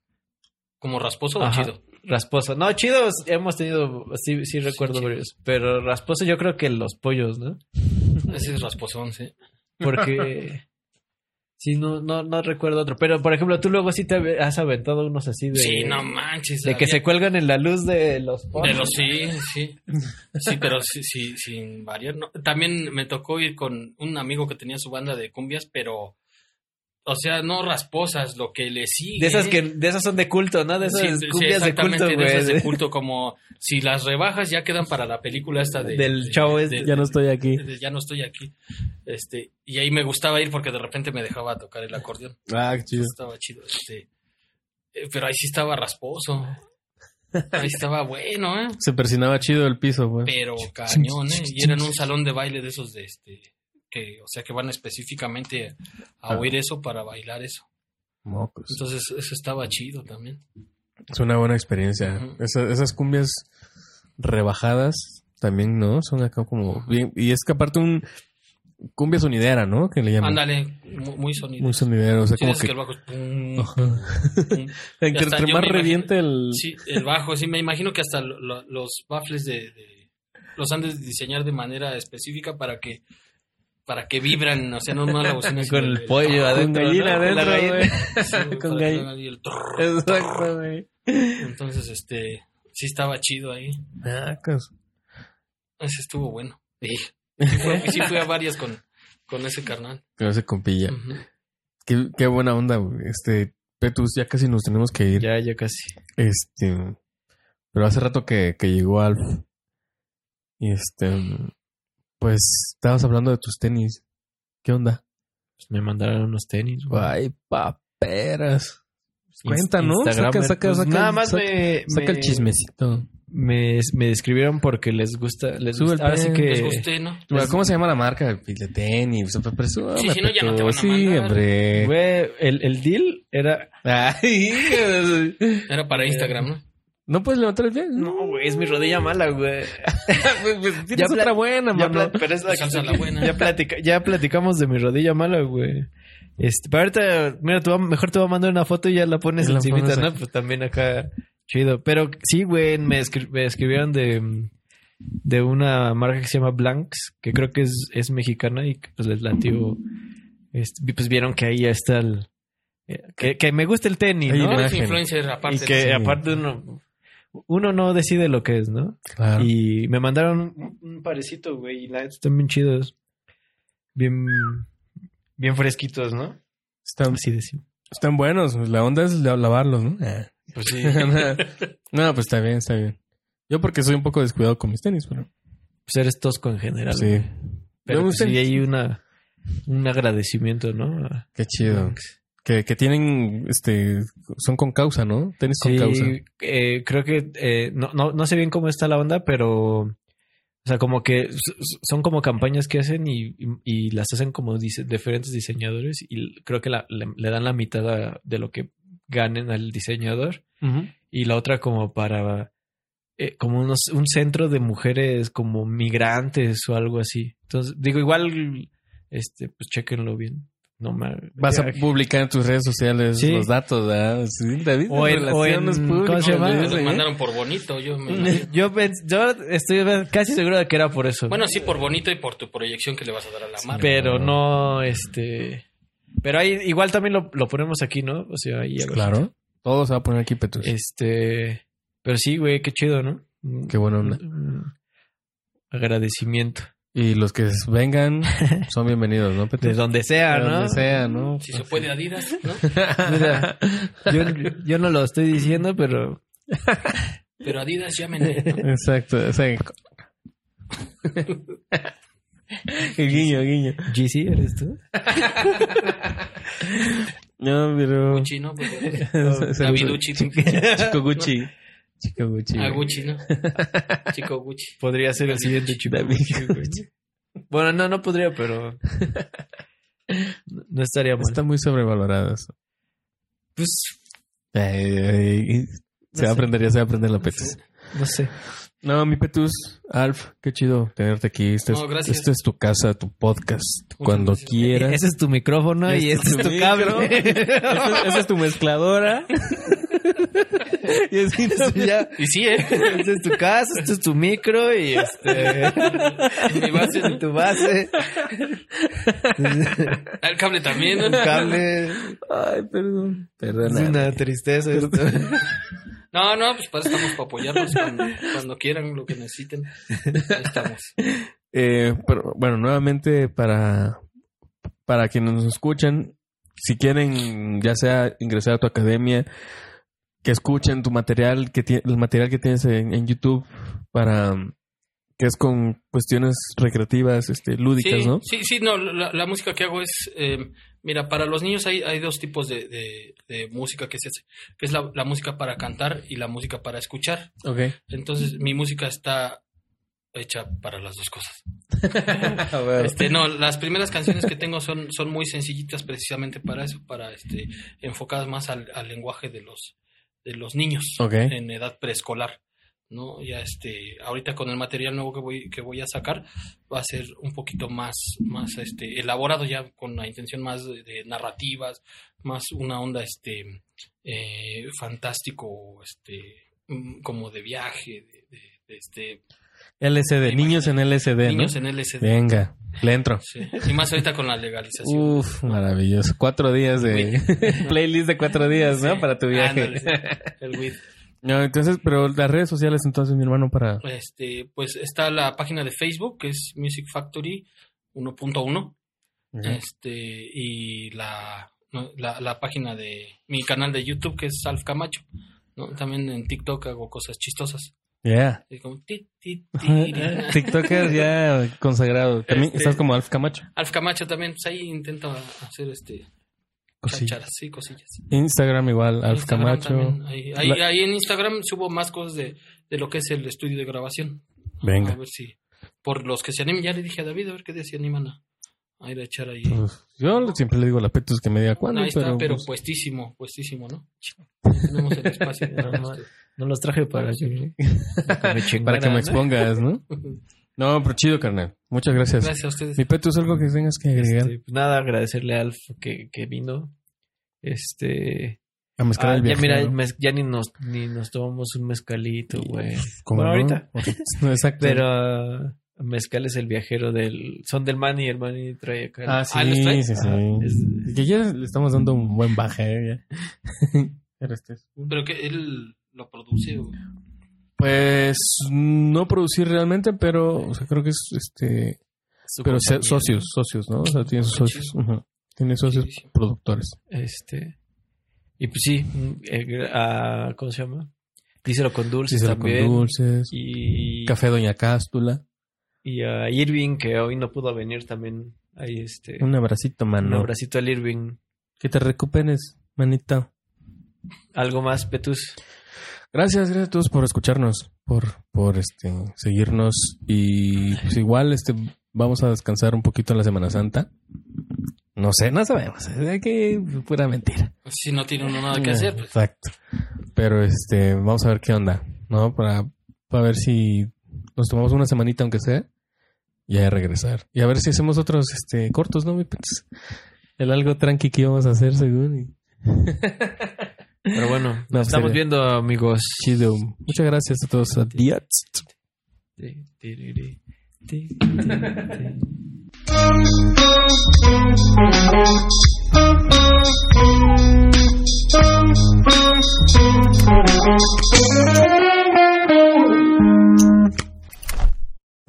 Como rasposo o chido. Rasposo. No, chidos hemos tenido, sí, sí recuerdo varios. Pero rasposo yo creo que los pollos, ¿no? Ese es rasposón, sí. Porque sí, no, no, no recuerdo otro. Pero por ejemplo, tú luego sí te has aventado unos así de. Sí, no manches. De que se cuelgan en la luz de los De los sí, sí. Sí, pero sí, sí, sin variar. No. También me tocó ir con un amigo que tenía su banda de cumbias, pero, o sea, no rasposas, lo que le sigue. De esas que, de esas son de culto, ¿no? De esas Sí, sí, cumbias de exactamente, culto, de esas de güey. culto, como si las rebajas ya quedan para la película esta de, Del de- chavo de- este. Ya no estoy aquí. de ya no estoy aquí. Este, y ahí me gustaba ir porque de repente me dejaba tocar el acordeón. Ah, qué chido. Estaba chido. Este, eh, pero ahí sí estaba rasposo. Ahí estaba bueno, ¿eh? Se persinaba chido el piso, güey. pero cañón, ¿eh? Y era en un salón de baile de esos de este, que, o sea, que van específicamente a oír eso para bailar eso. Mocos. Entonces, eso estaba chido también. Es una buena experiencia. Esa- esas cumbias rebajadas también, ¿no? Son acá como bien. Y es que aparte un cumbia sonidera, ¿no? Que le llaman. Ándale, mu- muy sonido. Muy sonidero. O sea, Sí, como es que. que el bajo es pum, pum. Entre, más imagino- reviente el. Sí, el bajo, sí, me imagino que hasta lo- lo- los baffles de, de- los han de diseñar de manera específica para que para que vibran, o sea, no no la bocina Con el pollo adentro. gallina ¿no? adentro, gallina. güey. Sí, Con gallina. el. Exacto, güey. Entonces, este, sí estaba chido ahí. Ah, pues, Ese estuvo bueno. Sí, sí fui, sí fui a varias con, con ese carnal. Con ese compilla. Qué, qué buena onda, güey. Este, Petus, ya casi nos tenemos que ir. Ya, ya casi. Este, pero hace rato que, que llegó Alf. Y este, pues estabas hablando de tus tenis. ¿Qué onda? Pues me mandaron unos tenis, güey. Ay, paperas. Cuenta, ¿no? Instagramer. Saca, saca, Pues saca, nada más saca, me, saca me- el chismecito. Me, me escribieron porque les gusta. Les Sube gusta. el Ahora sí pen. que. Les gusté, ¿no? Bueno, ¿Cómo se llama la marca? De tenis. Presúmame, Sí, si no, ya no te van a Sí, hombre. Güey, el, el deal era. Ay, Era para Instagram, ¿no? ¿No puedes levantar el pie? No, güey, es mi rodilla mala, güey. pues, pues, tienes Ya otra buena, mano. pero es la Pues la buena. ya, platica- ya platicamos de mi rodilla mala, güey. Este, pero ahorita, mira, te mejor te voy a mandar una foto y ya la pones la encimita, ¿no? Pues también acá, chido. Pero sí, güey, me, escri- me escribieron de, de una marca que se llama Blanks, que creo que es, es mexicana y que pues les latió. Este, pues vieron que ahí ya está el... eh, Que, que me gusta el tenis, ¿no? imagen. influencer aparte. Y que sí. aparte uno... Uno no decide lo que es, ¿no? Claro. Y me mandaron un, un parecito, güey. Y la están bien chidos. Bien, bien fresquitos, ¿no? Están, Así decimos. están buenos. La onda es la- lavarlos, ¿no? Ah. Pues sí. no, pues está bien, está bien. Yo porque soy un poco descuidado con mis tenis, pero Pues eres tosco en general. sí. güey. Pero pues sí hay una, un agradecimiento, ¿no? Qué chido. Que, que tienen, este, son con causa, ¿no? Tenis con causa. eh, creo que eh, no, no, no sé bien cómo está la onda, pero o sea, como que son como campañas que hacen y, y- y las hacen como dise- diferentes diseñadores y creo que la- le, le dan la mitad a- de lo que ganen al diseñador y la otra como para eh, como unos, un centro de mujeres como migrantes o algo así. Entonces, digo, igual, este, pues chequenlo bien. No me, Vas a publicar en tus redes sociales Sí. los datos, ¿verdad? Sí, David, O en- o en- mandaron por bonito, yo me yo, estoy casi seguro de que era por eso. Bueno, sí, por bonito y por tu proyección que le vas a dar a la marca. pero no, este. Pero ahí igual también lo, lo ponemos aquí, ¿no? O sea, ahí. Claro. Todo se va a poner aquí, Petus. Este. Pero sí, güey, qué chido, ¿no? Qué buena onda. Un Agradecimiento. Y los que vengan son bienvenidos, ¿no, Petus? De donde sea, De ¿no? donde sea, ¿no? Si se puede Adidas, ¿no? Mira, yo, yo no lo estoy diciendo, pero Pero Adidas llámenme. ¿no? Exacto. o sea, guiño, guiño. GC, ¿eres tú? No, pero... Gucci, ¿no? El- Daviducci. Chico Gucci. Chico Gucci. Ah. Gucci, ¿no? Chico Gucci. Podría ser el siguiente chico. David Bueno, no, no podría, pero... No no estaría mal. Está muy sobrevalorado eso. Pues, Ay, ay, se va a aprender, ya se va a aprender la Petus. no sé. No, mi Petus, Alf, qué chido tenerte aquí. Esta, No, es, esta es tu casa, tu podcast. Cuando gracias. quieras. Ese es tu micrófono y este es tu micro. cable. Esa esa es tu mezcladora. y así no- ya. Y sí, ¿eh? Este es tu casa, este es tu micro y este... Mi base, tu base, El cable también, ¿no? el cable. Ay, perdón. Es una tristeza esto. No, no, pues para eso estamos para apoyarlos cuando, cuando quieran, lo que necesiten. Ahí estamos. Eh, pero bueno, nuevamente para, para quienes nos escuchan, si quieren ya sea ingresar a tu academia, que escuchen tu material, que el material que tienes en, en YouTube para que es con cuestiones recreativas, este, lúdicas, sí, ¿no? Sí, sí, no, la, la música que hago es, eh, mira, para los niños hay, hay dos tipos de, de- de música que se hace, que es la, la música para cantar y la música para escuchar. Ok. Entonces, mi música está hecha para las dos cosas. Este, no, las primeras canciones que tengo son, son muy sencillitas precisamente para eso, para este, enfocadas más al, al lenguaje de los, de los niños en edad preescolar. ¿no? Ya este, ahorita con el material nuevo que voy, que voy a sacar, va a ser un poquito más, más este, elaborado ya con la intención más de, de narrativas, más una onda este eh, fantástico, este, mm, como de viaje, de, de- de, este LSD, niños en LSD, ¿no? niños en LSD. Venga, le entro. Sí, Y más ahorita con la legalización. Uf, maravilloso. Cuatro días de playlist de cuatro días, ¿no? Sí. Para tu viaje. Ándale. El weed. No, entonces, pero las redes sociales, entonces, mi hermano, para. Este, pues está la página de Facebook, que es Music Factory 1.1. Este, y la, la, la página de mi canal de YouTube, que es Alf Camacho. ¿no? También en TikTok hago cosas chistosas. Yeah. Es como ti, ti, ti, ri. TikToker ya consagrado. También Este- estás como Alf Camacho. Alf Camacho también, pues ahí intento hacer este Cosillas. sí, cosillas. Instagram igual, Alf Instagram Camacho. también, Ahí, ahí- La- ahí en Instagram subo más cosas de, de lo que es el estudio de grabación. Venga. A ver si. Por los que se animen, ya le dije a David a ver qué día se animan a, a ir a echar ahí. Pues, yo siempre le digo a la Petus que me diga cuándo, ahí está, pero, pero, pues, puestísimo, puestísimo, ¿no? Tenemos el espacio. No, no, no los traje para que, para que me para chingaran, que me ¿no? expongas, ¿no? No, pero chido, carnal. Muchas gracias. Gracias a ustedes. Mi Petus, algo que tengas que agregar. Este, pues nada, agradecerle a Alf que, que vino. Este. a mezclar ah, el ya viaje. mira, ¿no? mez- ya ni nos, ni nos tomamos un mezcalito, güey. ¿Cómo Bueno, no? ahorita. No, exacto. Pero Mezcal es el viajero del. Son del Manny y el Manny trae acá. Ah, sí, Ah, ¿los trae? sí, sí. Es- Que ya le estamos dando un buen baje, ¿eh? Pero este es- Pero que él lo produce. o- Pues no producir realmente, pero o sea, creo que es este. su Pero compañía. socios, socios, ¿no? O sea, tiene sus socios. Tiene socios Sí, sí. productores. Este. Y pues sí, eh, ¿cómo se llama? Díselo con dulces Díselo con también. dulces. Y, Café Doña Cástula. Y a Irving, que hoy no pudo venir también. Ahí este. Un abracito, Un mano. abracito al Irving. Que te recuperes, manita. ¿Algo más, Petus? Gracias, gracias a todos por escucharnos, por, por este, seguirnos. Y pues igual este, vamos a descansar un poquito en la Semana Santa. No sé, no sabemos. Es que pura mentira. Si no tiene uno nada que hacer, pues. Exacto. Pero este, vamos a ver qué onda, ¿no? Para, para ver si nos tomamos una semanita, aunque sea, y a regresar. Y a ver si hacemos otros este, cortos, ¿no? El algo tranqui que íbamos a hacer, según. y- Pero bueno, No, nos estamos sería- viendo, amigos. Chido. Muchas gracias a todos. Adiós. Ti.